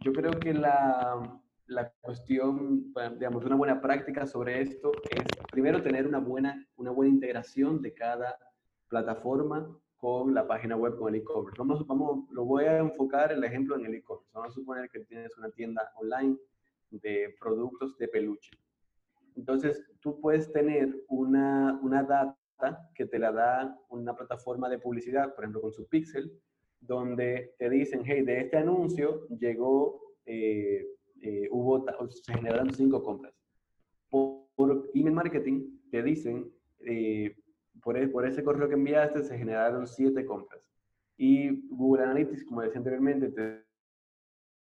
Yo creo que la, la cuestión, digamos, una buena práctica sobre esto es primero tener una buena, una buena integración de cada plataforma con la página web, con el e-commerce. Vamos, vamos, lo voy a enfocar el ejemplo en el e-commerce. Vamos a suponer que tienes una tienda online de productos de peluche. Entonces, tú puedes tener una, una data que te la da una plataforma de publicidad, por ejemplo, con su pixel, donde te dicen, hey, de este anuncio llegó, eh, eh, hubo, se generaron cinco compras. Por, email marketing te dicen, eh, por, e, por, ese correo que enviaste se generaron siete compras. Y Google Analytics, como decía anteriormente, te,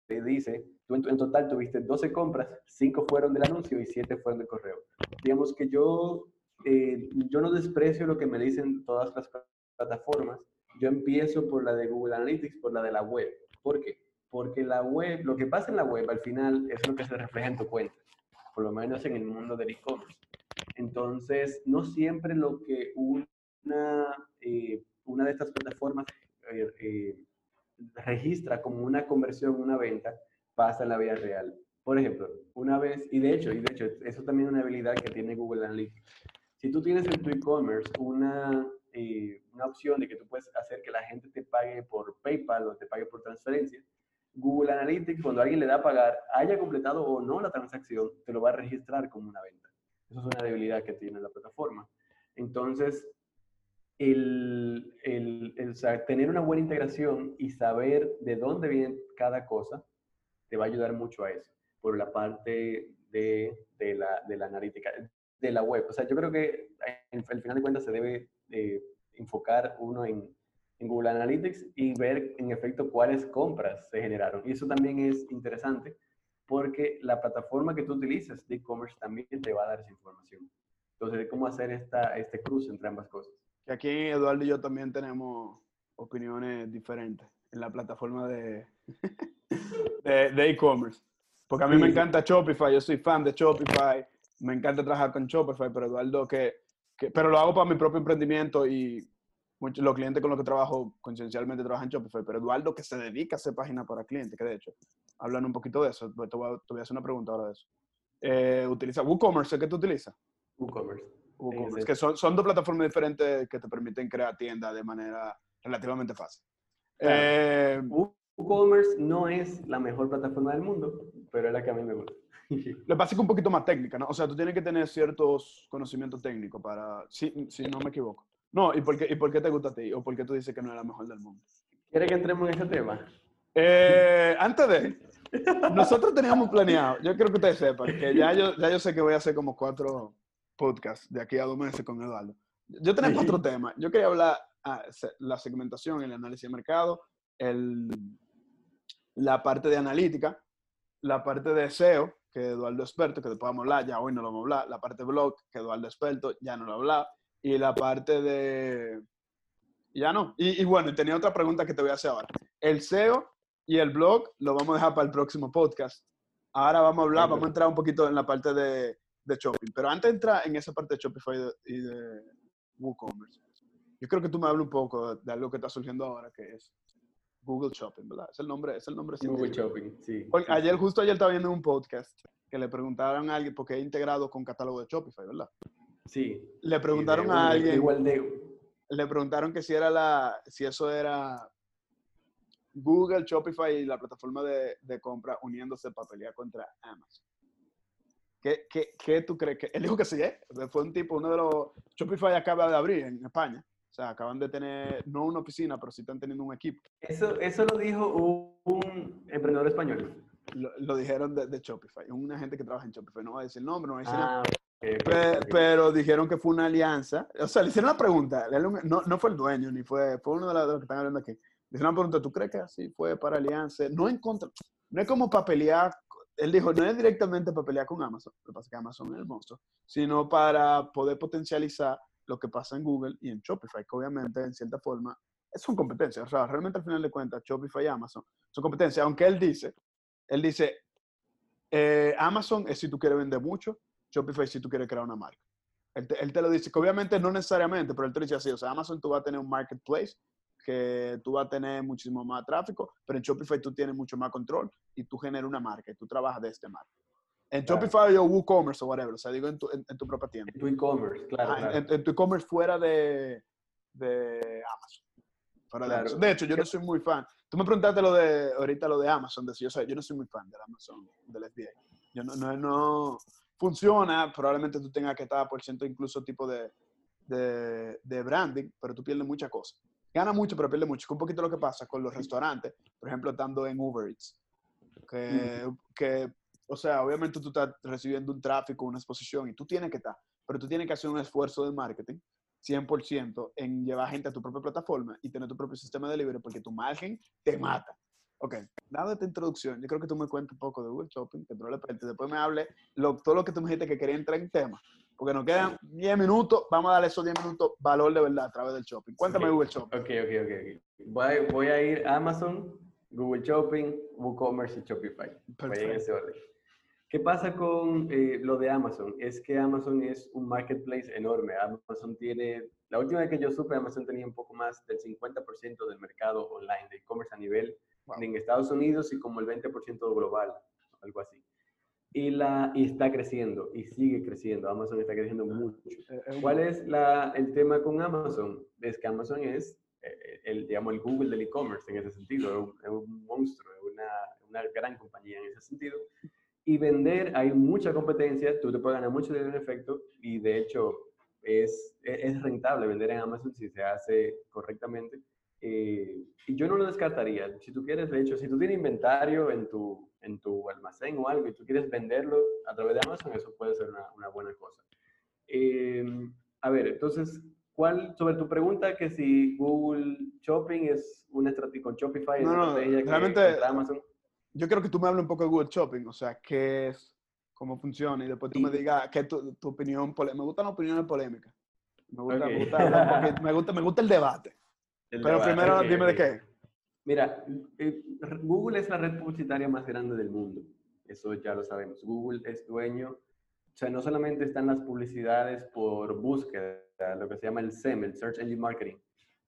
te dice, en, total tuviste 12 compras, 5 fueron del anuncio y 7 fueron del correo. Digamos que yo, eh, yo no desprecio lo que me dicen todas las plataformas. Yo empiezo por la de Google Analytics, por la de la web. ¿Por qué? Porque la web, lo que pasa en la web al final es lo que se refleja en tu cuenta, por lo menos en el mundo del e-commerce. Entonces, no siempre lo que una, eh, una de estas plataformas eh, registra como una conversión, una venta, pasa en la vida real. Por ejemplo, una vez, y de hecho, y de hecho, eso también es una habilidad que tiene Google Analytics. Si tú tienes en tu e-commerce una, eh, una opción de que tú puedes hacer que la gente te pague por PayPal o te pague por transferencia, Google Analytics, cuando alguien le da a pagar, haya completado o no la transacción, te lo va a registrar como una venta. Eso es una debilidad que tiene la plataforma. Entonces, el, tener una buena integración y saber de dónde viene cada cosa te va a ayudar mucho a eso, por la parte de, la, de la, analítica, de la web. O sea, yo creo que al final de cuentas se debe eh, enfocar uno en, en, Google Analytics y ver en efecto cuáles compras se generaron. Y eso también es interesante porque la plataforma que tú utilices de e-commerce también te va a dar esa información. Entonces, ¿cómo hacer esta, este cruce entre ambas cosas? Que aquí Eduardo y yo también tenemos opiniones diferentes en la plataforma de de e-commerce. porque a mí me encanta Shopify, yo soy fan de Shopify, me encanta trabajar con Shopify, pero Eduardo que, que pero lo hago para mi propio emprendimiento y muchos, los clientes con los que trabajo conciencialmente trabajan en Shopify, pero Eduardo que se dedica a hacer páginas para clientes, que de hecho hablan un poquito de eso, te voy a, te voy a hacer una pregunta ahora de eso. Eh, ¿Utiliza WooCommerce? ¿Qué tú utilizas? WooCommerce. WooCommerce, que son, son dos plataformas diferentes que te permiten crear tiendas de manera relativamente fácil. Eh, WooCommerce no es la mejor plataforma del mundo, pero es la que a mí me gusta. Lo que pasa es que un poquito más técnica, ¿no? O sea, tú tienes que tener ciertos conocimientos técnicos para, si, si no me equivoco. No, ¿y por, qué, ¿y por qué te gusta a ti? ¿O por qué tú dices que no es la mejor del mundo? ¿Quieres que entremos en ese tema? Eh, antes de, nosotros teníamos planeado, yo quiero que ustedes sepan, que ya yo, ya yo sé que voy a hacer como cuatro podcasts de aquí a dos meses con Eduardo. Yo tenía cuatro temas. Yo quería hablar ah, la segmentación, el análisis de mercado, el, la parte de analítica, la parte de SEO, que Eduardo experto, que después vamos a hablar, ya hoy no lo vamos a hablar, la parte blog, que Eduardo experto, ya no lo habla, y la parte de... Ya no. Y, bueno, tenía otra pregunta que te voy a hacer ahora. El SEO y el blog lo vamos a dejar para el próximo podcast. Ahora vamos a hablar, vamos a entrar un poquito en la parte de, de shopping. Pero antes de entrar en esa parte de Shopify y de, WooCommerce, yo creo que tú me hables un poco de algo que está surgiendo ahora, que es Google Shopping, ¿verdad? Es el nombre, es el nombre Google Shopping, sí. ayer, justo ayer estaba viendo un podcast que le preguntaron a alguien, porque he integrado con catálogo de Shopify, ¿verdad? Sí. Le preguntaron a alguien. Igual de... Le preguntaron que si era la, si eso era Google, Shopify y la plataforma de, de compra uniéndose para pelear contra Amazon. ¿Qué, qué, ¿Qué, tú crees que? Él dijo que sí, ¿eh? Fue un tipo, uno de los. Shopify acaba de abrir en España. O sea, acaban de tener, no una oficina, pero sí están teniendo un equipo. Eso, eso lo dijo un, emprendedor español. Lo, dijeron de, Shopify, una gente que trabaja en Shopify. No va a decir nombre, no va a decir nada. Ah, pero, dijeron que fue una alianza. O sea, le hicieron la pregunta. No, no fue el dueño, ni fue, fue uno de los, que están hablando aquí. Le hicieron la pregunta, ¿tú crees que así fue para alianza? No en contra, no es como para pelear. Él dijo, no es directamente para pelear con Amazon, lo que pasa es que Amazon es el monstruo, sino para poder potencializar lo que pasa en Google y en Shopify, que obviamente en cierta forma son competencias. O sea, realmente al final de cuentas, Shopify y Amazon son competencias, aunque él dice, él dice, eh, Amazon es si tú quieres vender mucho, Shopify es si tú quieres crear una marca. Él te, lo dice, que obviamente no necesariamente, pero él te dice así, o sea, Amazon tú vas a tener un marketplace, que tú vas a tener muchísimo más tráfico, pero en Shopify tú tienes mucho más control y tú generas una marca y tú trabajas de este marca. En Shopify o WooCommerce o whatever, o sea, digo en tu, en, tu propia tienda. En tu e-commerce, claro. En, tu e-commerce fuera de, de Amazon. Fuera de, Amazon. de hecho, yo no soy muy fan. Tú me preguntaste lo de, ahorita lo de Amazon, de, yo, sé, yo no soy muy fan de Amazon, del FBA. Yo no, no, no funciona, probablemente tú tengas que estar por ciento incluso tipo de, de, de branding, pero tú pierdes muchas cosas. Gana mucho, pero pierde mucho. Que un poquito lo que pasa con los restaurantes, por ejemplo, estando en Uber Eats. Que, mm. que o sea, obviamente tú estás recibiendo un tráfico, una exposición y tú tienes que estar, pero tú tienes que hacer un esfuerzo de marketing 100% en llevar gente a tu propia plataforma y tener tu propio sistema de delivery porque tu margen te mata. Ok, dado esta introducción, yo creo que tú me cuentes un poco de Google Shopping, que tú le después me hable lo, todo lo que tú me dijiste que quería entrar en tema, porque nos quedan 10 minutos, vamos a darle esos 10 minutos valor de verdad a través del shopping. Cuéntame Google Shopping. Ok, ok, ok. okay. Voy, voy, a ir a Amazon, Google Shopping, WooCommerce y Shopify. Voy en ese orden. ¿Qué pasa con eh, lo de Amazon? Es que Amazon es un marketplace enorme. Amazon tiene, la última vez que yo supe, Amazon tenía un poco más del 50% del mercado online de e-commerce a nivel en Estados Unidos y como el 20% global, algo así. Y, la, y está creciendo y sigue creciendo. Amazon está creciendo mucho. ¿Cuál es la, el tema con Amazon? Es que Amazon es eh, el, digamos, el Google del e-commerce en ese sentido. Es un, un monstruo, es una, una gran compañía en ese sentido y vender, hay mucha competencia, tú te puedes ganar mucho dinero en efecto y de hecho es, es rentable vender en Amazon si se hace correctamente. Eh, y yo no lo descartaría. Si tú quieres, de hecho, si tú tienes inventario en tu, en tu almacén o algo y tú quieres venderlo a través de Amazon, eso puede ser una, una buena cosa. Eh, a ver, entonces, ¿cuál, sobre tu pregunta, que si Google Shopping es una estrategia con Shopify, no, no, realmente, Amazon? Yo quiero que tú me hables un poco de Google Shopping, o sea, qué es, cómo funciona y después tú me digas qué tu, tu opinión. Me gustan las opiniones polémicas. Me gusta, me Ok. gusta, me gusta, me gusta el debate. El Pero debate, primero ok, dime de qué. Mira, eh, Google es la red publicitaria más grande del mundo. Eso ya lo sabemos. Google es dueño, o sea, no solamente están las publicidades por búsqueda, lo que se llama el SEM, el Search Engine Marketing.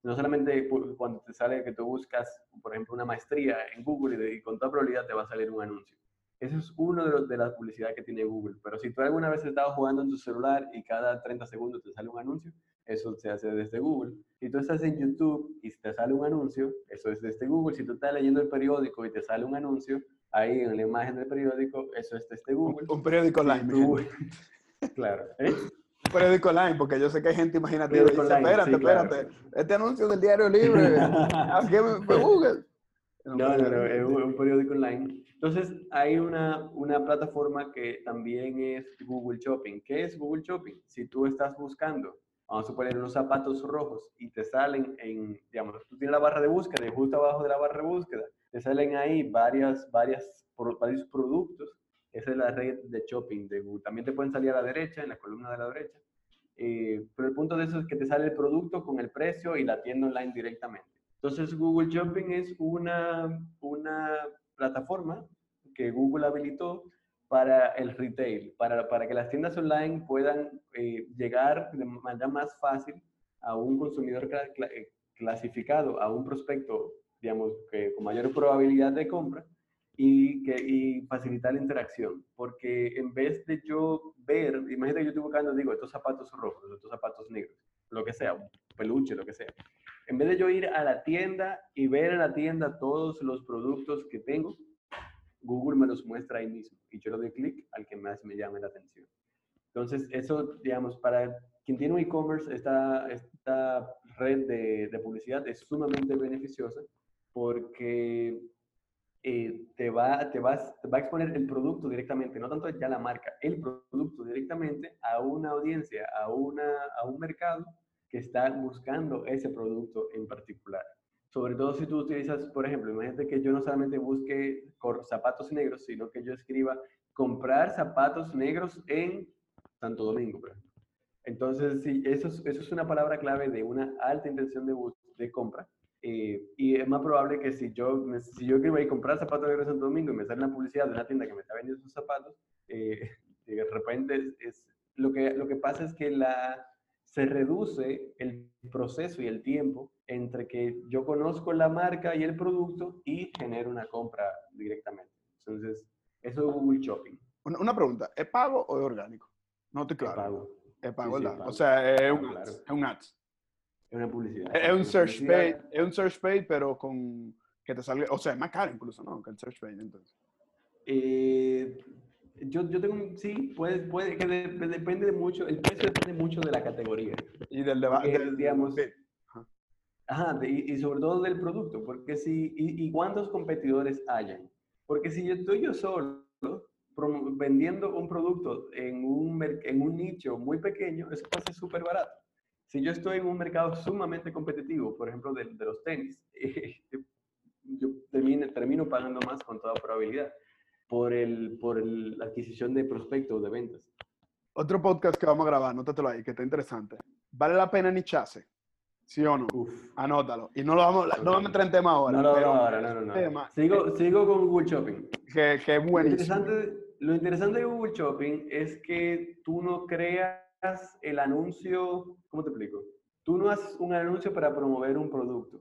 No solamente cuando te sale que tú buscas, por ejemplo, una maestría en Google y, de- y con toda probabilidad te va a salir un anuncio. Eso es uno de, los, de las publicidades que tiene Google. Pero si tú alguna vez has estado jugando en tu celular y cada 30 segundos te sale un anuncio, eso se hace desde Google. Si tú estás en YouTube y te sale un anuncio, eso es desde Google. Si tú estás leyendo el periódico y te sale un anuncio, ahí en la imagen del periódico, eso es desde Google. un periódico online. tú- claro. ¿eh? Periódico online, porque yo sé que hay gente imaginativa que dice, online, espérate, sí, claro. espérate. Este anuncio del diario libre, ¿a qué me fue Google? No, no, no, es un, periódico online. Entonces, hay una, una plataforma que también es Google Shopping. ¿Qué es Google Shopping? Si tú estás buscando, vamos a suponer unos zapatos rojos y te salen en, digamos, tú tienes la barra de búsqueda y justo abajo de la barra de búsqueda te salen ahí varias, varias, varios productos. Esa es la red de shopping de Google. También te pueden salir a la derecha, en la columna de la derecha. Eh, pero el punto de eso es que te sale el producto con el precio y la tienda online directamente. Entonces, Google Shopping es una, una plataforma que Google habilitó para el retail, para, para que las tiendas online puedan eh, llegar de manera más fácil a un consumidor cla- eh, clasificado, a un prospecto, digamos, que con mayor probabilidad de compra y, que, y facilitar la interacción. Porque en vez de yo ver, imagínate que yo estoy buscando, digo, estos zapatos rojos, estos zapatos negros, lo que sea, un peluche, lo que sea. En vez de yo ir a la tienda y ver en la tienda todos los productos que tengo, Google me los muestra ahí mismo y yo le doy clic al que más me llame la atención. Entonces, eso, digamos, para quien tiene un e-commerce, esta, esta red de, de publicidad es sumamente beneficiosa porque eh, te, va, te, vas, va a exponer el producto directamente, no tanto ya la marca, el producto directamente a una audiencia, a, una, a un mercado que está buscando ese producto en particular. Sobre todo si tú utilizas, por ejemplo, imagínate que yo no solamente busque zapatos negros, sino que yo escriba comprar zapatos negros en Santo Domingo. Entonces, sí, eso es, eso es una palabra clave de una alta intención de, de compra. Eh, y es más probable que si yo, si yo quiero ir a comprar zapatos en Santo Domingo y me sale una publicidad de una tienda que me está vendiendo esos zapatos, eh, de repente es, es- lo, que, lo que pasa es que la, se reduce el proceso y el tiempo entre que yo conozco la marca y el producto y genero una compra directamente. Entonces, eso es Google Shopping. Una, una pregunta, ¿es pago o es orgánico? No que claro. pago. Es pago, Sí, sí, es pago. O sea, es un Pago, ads. claro. Es un ads. Es una publicidad. Es un search publicidad. page, es un search page, pero con que te salga, o sea, es más caro incluso, ¿no? Que el search page, entonces. Eh, yo, yo tengo, sí, puede, puede que de- de- depende de mucho, el precio depende mucho de la categoría. Y del debate, digamos, sí. Ajá, de- y, y sobre todo del producto, porque si, y, y cuántos competidores hayan. Porque si yo estoy yo solo vendiendo un producto en un, mer- en un nicho muy pequeño, eso puede ser súper barato. Si yo estoy en un mercado sumamente competitivo, por ejemplo, de, de los tenis, yo termino, termino pagando más con toda probabilidad por, el, por el- la adquisición de prospectos de ventas. Otro podcast que vamos a grabar, anótatelo ahí, que está interesante. ¿Vale la pena nicharse? ¿Sí o no? Uf. Anótalo. Y no lo vamos, no vamos a entrar en tema ahora, No, no, pero ahora, no, no, no. tema Sigo, sigo con Google Shopping. que, que es Lo buenísimo. interesante, lo interesante de Google Shopping es que tú no creas el anuncio, ¿cómo te explico? Tú no haces un anuncio para promover un producto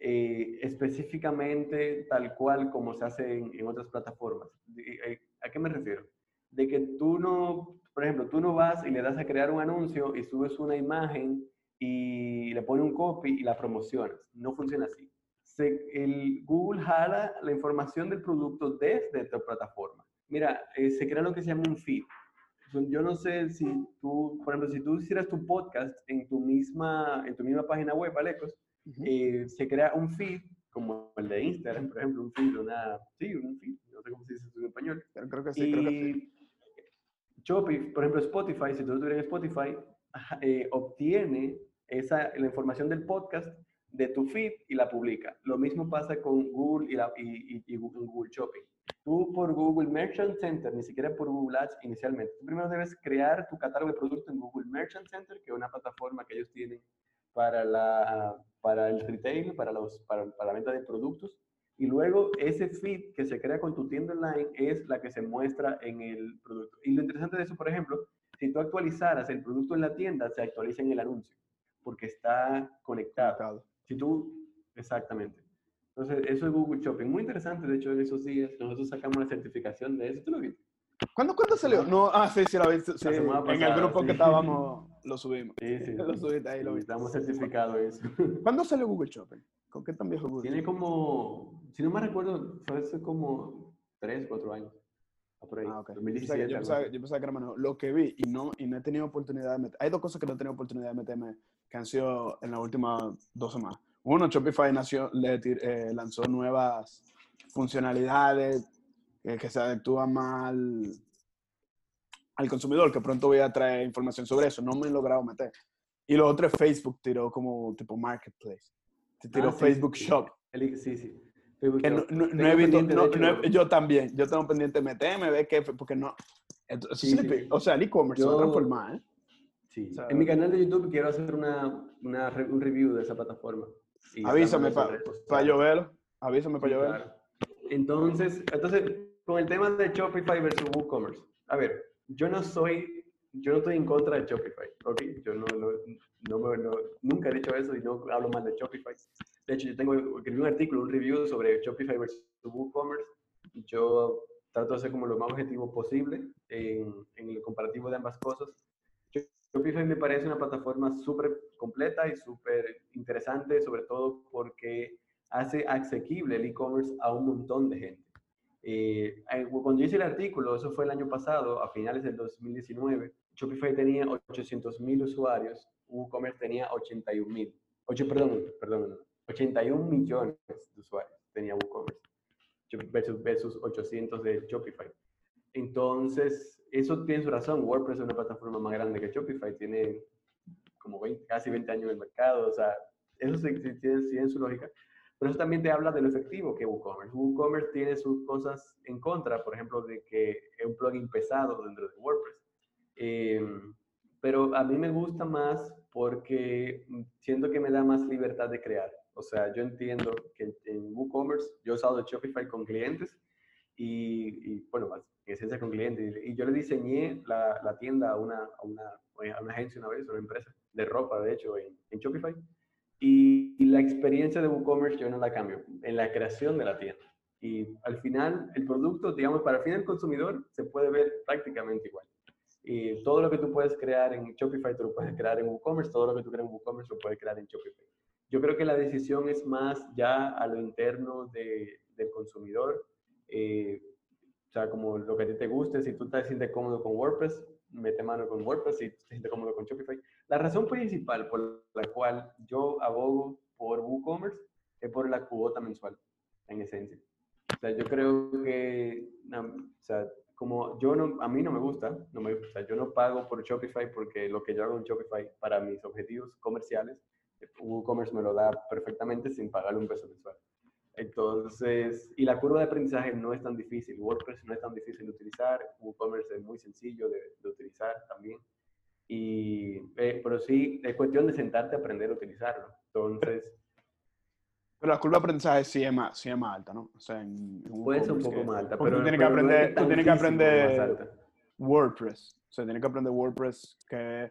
eh, específicamente tal cual como se hace en, otras plataformas. Y, eh, ¿A qué me refiero? De que tú no, por ejemplo, tú no vas y le das a crear un anuncio y subes una imagen y le pones un copy y la promocionas. No funciona así. El Google jala la información del producto desde tu plataforma. Mira, eh, se crea lo que se llama un feed. Yo no sé si tú, por ejemplo, si tú hicieras tu podcast en tu misma, en tu misma página web, Alecos, Ujú. eh, se crea un feed, como el de Instagram, por ejemplo, un feed, una, sí, un feed, no sé cómo se dice en español. Pero creo que sí, creo que sí. Y Shopify, por ejemplo, Spotify, si tú estuvieras en Spotify, eh, obtiene esa, la información del podcast de tu feed y la publica. Lo mismo pasa con Google y, la, y, y Google Shopping. Tú por Google Merchant Center, ni siquiera por Google Ads inicialmente, tú primero debes crear tu catálogo de productos en Google Merchant Center, que es una plataforma que ellos tienen para, la, para el retail, para, los, para, para la venta de productos. Y luego ese feed que se crea con tu tienda online es la que se muestra en el producto. Y lo interesante de eso, por ejemplo, si tú actualizaras el producto en la tienda, se actualiza en el anuncio, porque está conectado. Si tú, exactamente. Entonces, eso es Google Shopping. Muy interesante, de hecho, en esos días nosotros sacamos la certificación de eso. ¿Tú lo viste? ¿Cuándo, ¿Cuándo salió? No, ah, sí, sí, lo vi. Sí, en el grupo que estábamos, lo subimos. Sí, sí. lo subiste ahí, lo vi. Estamos certificados eso. ¿Cuándo salió Google Shopping? ¿Con qué tan viejo Google? Tiene como, si no me recuerdo, fue hace como 3, 4 años. Por ahí, ah, okay. 2017. yo, pensaba, yo, pensaba, que era menos. Lo que vi y no, y no he tenido oportunidad de meter. Hay dos cosas que no he tenido oportunidad de meterme que han sido en las últimas dos semanas. Uno, Shopify nació, le, eh, lanzó nuevas funcionalidades eh, que se adectúan más al, al, consumidor, que pronto voy a traer información sobre eso. No me he logrado meter. Y lo otro es Facebook, tiró como tipo Marketplace. Tiró Facebook Shop. sí, sí. no, no, he visto, yo también, yo tengo pendiente de meterme, ver qué, porque no. sí, O sea, el e-commerce se va a transformar, ¿eh? Sí. en mi canal de YouTube quiero hacer una, una, un review de esa plataforma. Avísame para pa yo verlo. Avísame para yo verlo. Entonces, entonces, con el tema de Shopify versus WooCommerce. A ver, yo no soy, yo no estoy en contra de Shopify, ¿ok? Yo no, no, no, nunca he dicho eso y no hablo mal de Shopify. De hecho, yo tengo un artículo, un review sobre Shopify versus WooCommerce. Yo trato de hacer como lo más objetivo posible en, en el comparativo de ambas cosas. Shopify me parece una plataforma súper completa y súper interesante, sobre todo porque hace asequible el e-commerce a un montón de gente. Eh, cuando hice el artículo, eso fue el año pasado, a finales del 2019, Shopify tenía 800 mil usuarios, WooCommerce tenía 81 mil, perdón, perdón, 81 millones de usuarios tenía WooCommerce versus, versus 800 de Shopify. Entonces, eso tiene su razón. WordPress es una plataforma más grande que Shopify, tiene como 20, casi 20 años en el mercado, o sea, eso sí, tiene, su lógica. Pero eso también te habla de lo efectivo que WooCommerce. WooCommerce tiene sus cosas en contra, por ejemplo, de que es un plugin pesado dentro de WordPress. Em, pero a mí me gusta más porque siento que me da más libertad de crear. O sea, yo entiendo que en WooCommerce yo he usado Shopify con clientes y, y bueno, en esencia con clientes. Y, yo le diseñé la, la tienda a una, a, una, a una, agencia una vez, una empresa de ropa, de hecho, en, en Shopify. Y, la experiencia de WooCommerce yo no la cambio en la creación de la tienda. Y al final, el producto, digamos, para el fin del consumidor, se puede ver prácticamente igual. Y todo lo que tú puedes crear en Shopify, tú lo puedes crear en WooCommerce, todo lo que tú creas en WooCommerce lo puedes crear en Shopify. Yo creo que la decisión es más ya a lo interno de, del consumidor. Eh, o sea, como lo que a ti te guste, si tú te sientes cómodo con WordPress, mete mano con WordPress, si te sientes cómodo con Shopify. La razón principal por la cual yo abogo por WooCommerce es por la cuota mensual, en esencia. O sea, yo creo que, o sea, como yo no, a mí no me gusta, no me, o sea, yo no pago por Shopify porque lo que yo hago en Shopify para mis objetivos comerciales, WooCommerce me lo da perfectamente sin pagarle un peso mensual. Entonces, y la curva de aprendizaje no es tan difícil. WordPress no es tan difícil de utilizar. WooCommerce es muy sencillo de, utilizar también. Y, eh, pero sí, es cuestión de sentarte a aprender a utilizarlo. Entonces... Pero la curva de aprendizaje sí es más, sí es más alta, ¿no? O sea, en, puede ser un poco más alta, pero, tú tienes que aprender, tú tienes que aprender WordPress. O sea, tienes que aprender WordPress que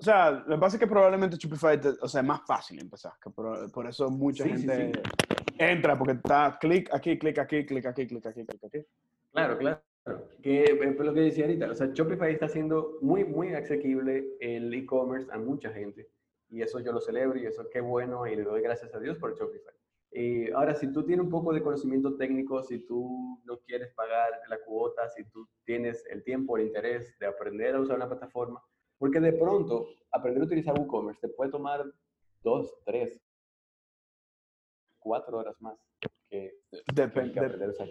o sea, lo que pasa es que probablemente Shopify, o sea, es más fácil empezar. Que por, por, eso mucha gente entra, porque está clic aquí, clic aquí, clic aquí, clic aquí, clic aquí. Claro, claro. Que es lo que decía ahorita. O sea, Shopify está haciendo muy, muy asequible el e-commerce a mucha gente. Y eso yo lo celebro y eso qué bueno y le doy gracias a Dios por Shopify. Y ahora, si tú tienes un poco de conocimiento técnico, si tú no quieres pagar la cuota, si tú tienes el tiempo, el interés de aprender a usar una plataforma, porque de pronto, aprender a utilizar WooCommerce te puede tomar dos, tres, cuatro horas más que, depende, aprender a usar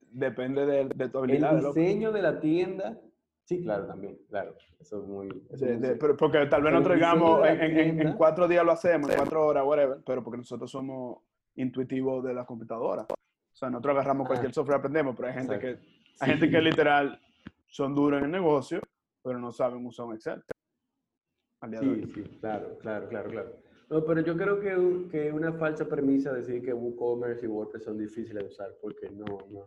Depende de, tu habilidad. El diseño de la tienda Sí, claro, también, claro. Eso es muy... porque tal vez nosotros digamos, en, en, cuatro días lo hacemos, en cuatro horas, whatever, pero porque nosotros somos intuitivos de la computadora. O sea, nosotros agarramos cualquier ah. software, aprendemos, pero hay gente que, hay gente que literal son duros en el negocio, pero no saben usar un Excel. Sí, sí, claro, claro, claro, claro. No, pero yo creo que, que una falsa premisa decir que WooCommerce y WordPress son difíciles de usar, porque no, no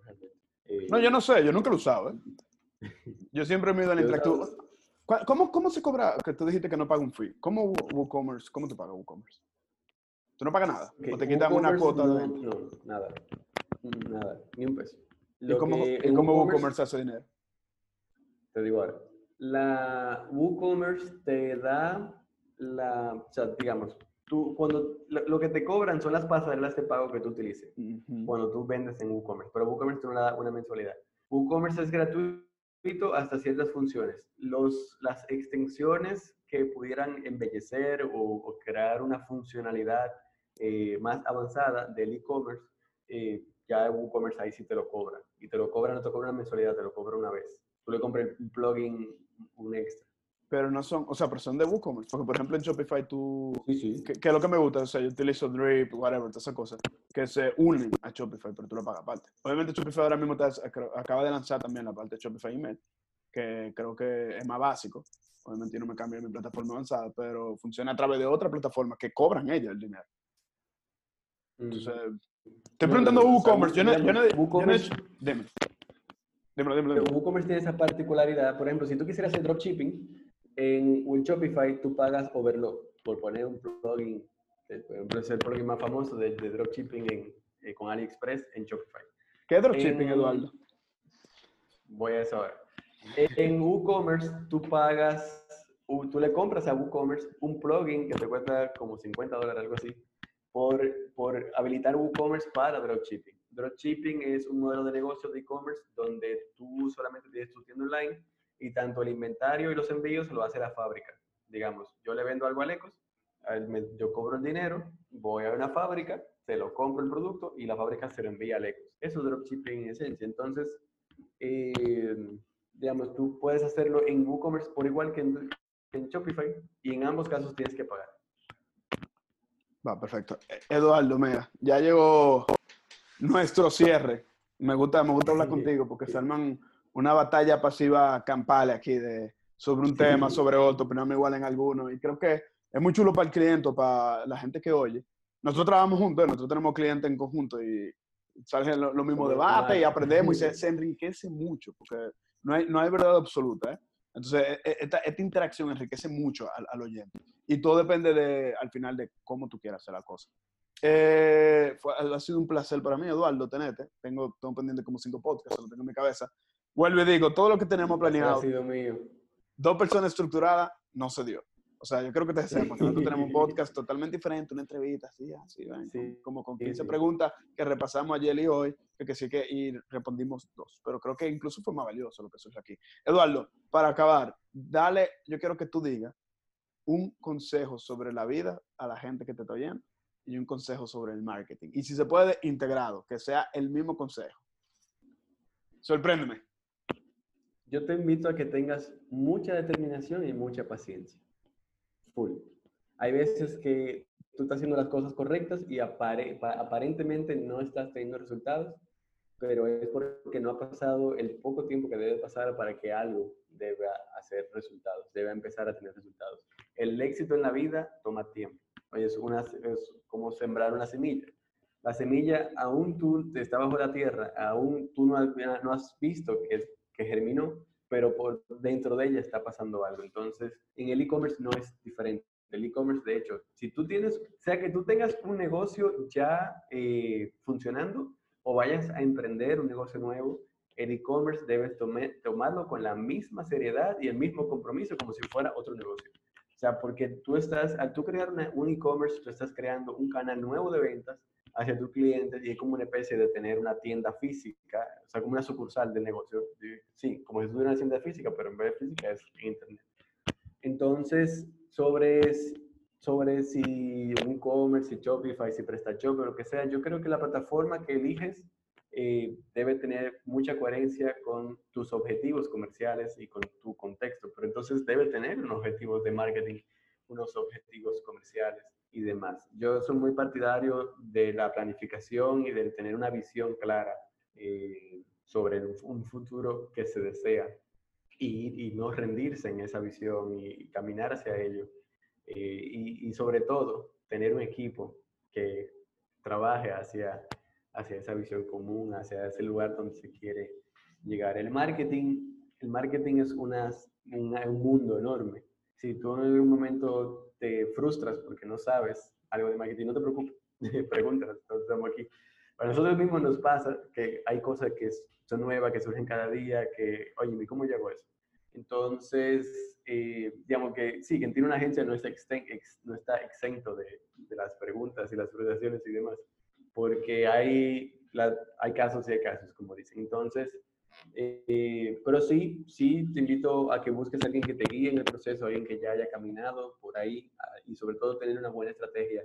eh, no, yo no sé, yo nunca lo he usado, ¿eh? Yo siempre me he ido al interactivo. ¿Cómo, ¿Cómo se cobra? Que tú dijiste que no paga un fee. ¿Cómo WooCommerce? ¿Cómo te paga WooCommerce? ¿Tú no pagas nada? ¿O te quitan una cuota de No, nada. Nada, ni un peso. ¿Y cómo, ¿y cómo WooCommerce hace dinero? Te digo ahora. La WooCommerce te da la, o sea, digamos, tú, cuando lo, que te cobran son las pasarelas de pago que tú utilices cuando tú vendes en WooCommerce, pero WooCommerce te da una mensualidad. WooCommerce es gratuito hasta ciertas funciones. Los, las extensiones que pudieran embellecer o, crear una funcionalidad eh, más avanzada del e-commerce, eh, ya WooCommerce ahí sí te lo cobra. Y te lo cobra, no te cobra una mensualidad, te lo cobra una vez. Tú le compras un plugin, un extra pero no son, o sea, pero son de WooCommerce. Porque, por ejemplo, en Shopify tú, sí, sí. Que, es lo que me gusta, o sea, yo utilizo Drip, whatever, todas esas cosas, que se unen a Shopify, pero tú lo pagas aparte. Obviamente Shopify ahora mismo acaba de lanzar también la parte de Shopify Email, que creo que es más básico. Obviamente no me cambia mi plataforma avanzada, pero funciona a través de otra plataforma que cobran ellos el dinero. Entonces, estoy preguntando WooCommerce. Yo no, yo no, WooCommerce, dime. Dime, dime, WooCommerce tiene esa particularidad. Por ejemplo, si tú quisieras hacer dropshipping, en Shopify tú pagas Overload por poner un plugin, eh, por ejemplo, es el plugin más famoso de, dropshipping en, eh, con AliExpress en Shopify. ¿Qué es dropshipping, Eduardo? Voy a eso ahora. En WooCommerce tú pagas, tú le compras a WooCommerce un plugin que te cuesta como 50 dólares, algo así, por, por habilitar WooCommerce para dropshipping. Dropshipping es un modelo de negocio de e-commerce donde tú solamente tienes tu tienda online y tanto el inventario y los envíos lo hace la fábrica. Digamos, yo le vendo algo a Lecos, yo cobro el dinero, voy a una fábrica, se lo compro el producto y la fábrica se lo envía a Lecos. Eso es dropshipping en esencia. Entonces, eh, digamos, tú puedes hacerlo en WooCommerce por igual que en, Shopify y en ambos casos tienes que pagar. Va, perfecto. Eduardo, mira, ya llegó nuestro cierre. Me gusta, me gusta hablar contigo porque se arman una batalla pasiva campal aquí de, sobre un tema, sobre otro, pero no me igual en alguno. Y creo que es muy chulo para el cliente, para la gente que oye. Nosotros trabajamos juntos, nosotros tenemos clientes en conjunto y salen los lo mismos debates y aprendemos y se, se, enriquece mucho, porque no hay, no hay verdad absoluta. ¿eh? Entonces, e, e, esta, esta, interacción enriquece mucho al, al, oyente. Y todo depende de, al final de cómo tú quieras hacer la cosa. Eh, ha sido un placer para mí, Eduardo, tenerte. Tengo, tengo pendiente como cinco podcasts, lo tengo en mi cabeza. Vuelvo y digo, todo lo que tenemos planeado, dos personas estructuradas, no se dio. O sea, yo creo que te decimos, nosotros tenemos un podcast totalmente diferente, una entrevista, así, así, sí. como con 15 preguntas que repasamos ayer y hoy, que, que sí que y respondimos dos. Pero creo que incluso fue más valioso lo que surge aquí. Eduardo, para acabar, dale, yo quiero que tú digas un consejo sobre la vida a la gente que te está oyendo y un consejo sobre el marketing. Y si se puede, integrado, que sea el mismo consejo. Sorpréndeme yo te invito a que tengas mucha determinación y mucha paciencia. Full. Hay veces que tú estás haciendo las cosas correctas y aparentemente no estás teniendo resultados, pero es porque no ha pasado el poco tiempo que debe pasar para que algo deba hacer resultados, debe empezar a tener resultados. El éxito en la vida toma tiempo. Es, una, como sembrar una semilla. La semilla, aún tú está bajo la tierra, aún tú no has, no has visto que que germinó, pero por dentro de ella está pasando algo. Entonces, en el e-commerce no es diferente. El e-commerce, de hecho, si tú tienes, sea que tú tengas un negocio ya eh, funcionando o vayas a emprender un negocio nuevo, el e-commerce debes tomarlo con la misma seriedad y el mismo compromiso como si fuera otro negocio. O sea, porque tú estás, al tú crear un e-commerce, tú estás creando un canal nuevo de ventas hacia tus clientes y es como una especie de tener una tienda física, o sea, como una sucursal de negocio. Sí, como si tuviera una tienda física, pero en vez de física es internet. Entonces, sobre, sobre si un e-commerce, si Shopify, si PrestaShop o lo que sea, yo creo que la plataforma que eliges eh, debe tener mucha coherencia con tus objetivos comerciales y con tu contexto, pero entonces debe tener unos objetivos de marketing, unos objetivos comerciales y demás. Yo soy muy partidario de la planificación y de tener una visión clara eh, sobre un futuro que se desea y, no rendirse en esa visión y, caminar hacia ello. Eh, y, y, sobre todo, tener un equipo que trabaje hacia, hacia esa visión común, hacia ese lugar donde se quiere llegar. El marketing, el marketing es una, un mundo enorme. Si tú en algún momento te frustras porque no sabes algo de marketing, no te preocupes, pregúntanos, estamos aquí. Para nosotros mismos nos pasa que hay cosas que son nuevas, que surgen cada día, que, oye, ¿cómo yo eso? Entonces, eh, digamos que sí, quien tiene una agencia no, está, no está exento de, de, las preguntas y las frustraciones y demás, porque hay, hay casos y hay casos, como dicen. Entonces, eh, pero sí, sí te invito a que busques a alguien que te guíe en el proceso, alguien que ya haya caminado por ahí ah, y sobre todo tener una buena estrategia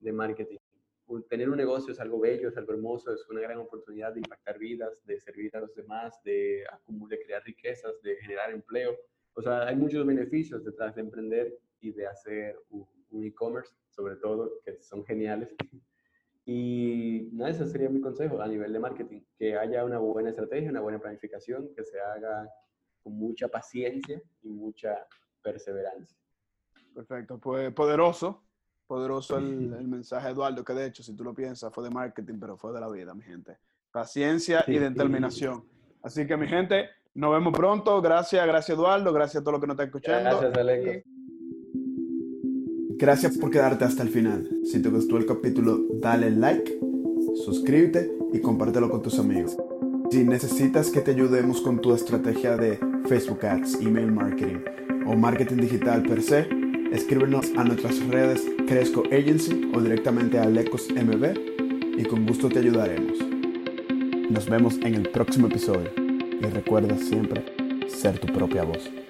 de marketing tener un negocio es algo bello, es algo hermoso, es una gran oportunidad de impactar vidas, de servir a los demás, de, de crear riquezas, de generar empleo. O sea, hay muchos beneficios detrás de emprender y de hacer un, e-commerce, sobre todo, que son geniales. Y nada, ese sería mi consejo a nivel de marketing, que haya una buena estrategia, una buena planificación, que se haga con mucha paciencia y mucha perseverancia. Perfecto, pues poderoso, poderoso el, mensaje Eduardo, que de hecho, si tú lo piensas, fue de marketing, pero fue de la vida, mi gente. Paciencia y determinación. Así que, mi gente, nos vemos pronto. Gracias, gracias Eduardo, gracias a todos los que nos están escuchando. Gracias, Aleco. Gracias por quedarte hasta el final. Si te gustó el capítulo, dale like, suscríbete y compártelo con tus amigos. Si necesitas que te ayudemos con tu estrategia de Facebook Ads, email marketing o marketing digital per se, escríbenos a nuestras redes Cresco Agency o directamente a Lecos MB y con gusto te ayudaremos. Nos vemos en el próximo episodio y recuerda siempre ser tu propia voz.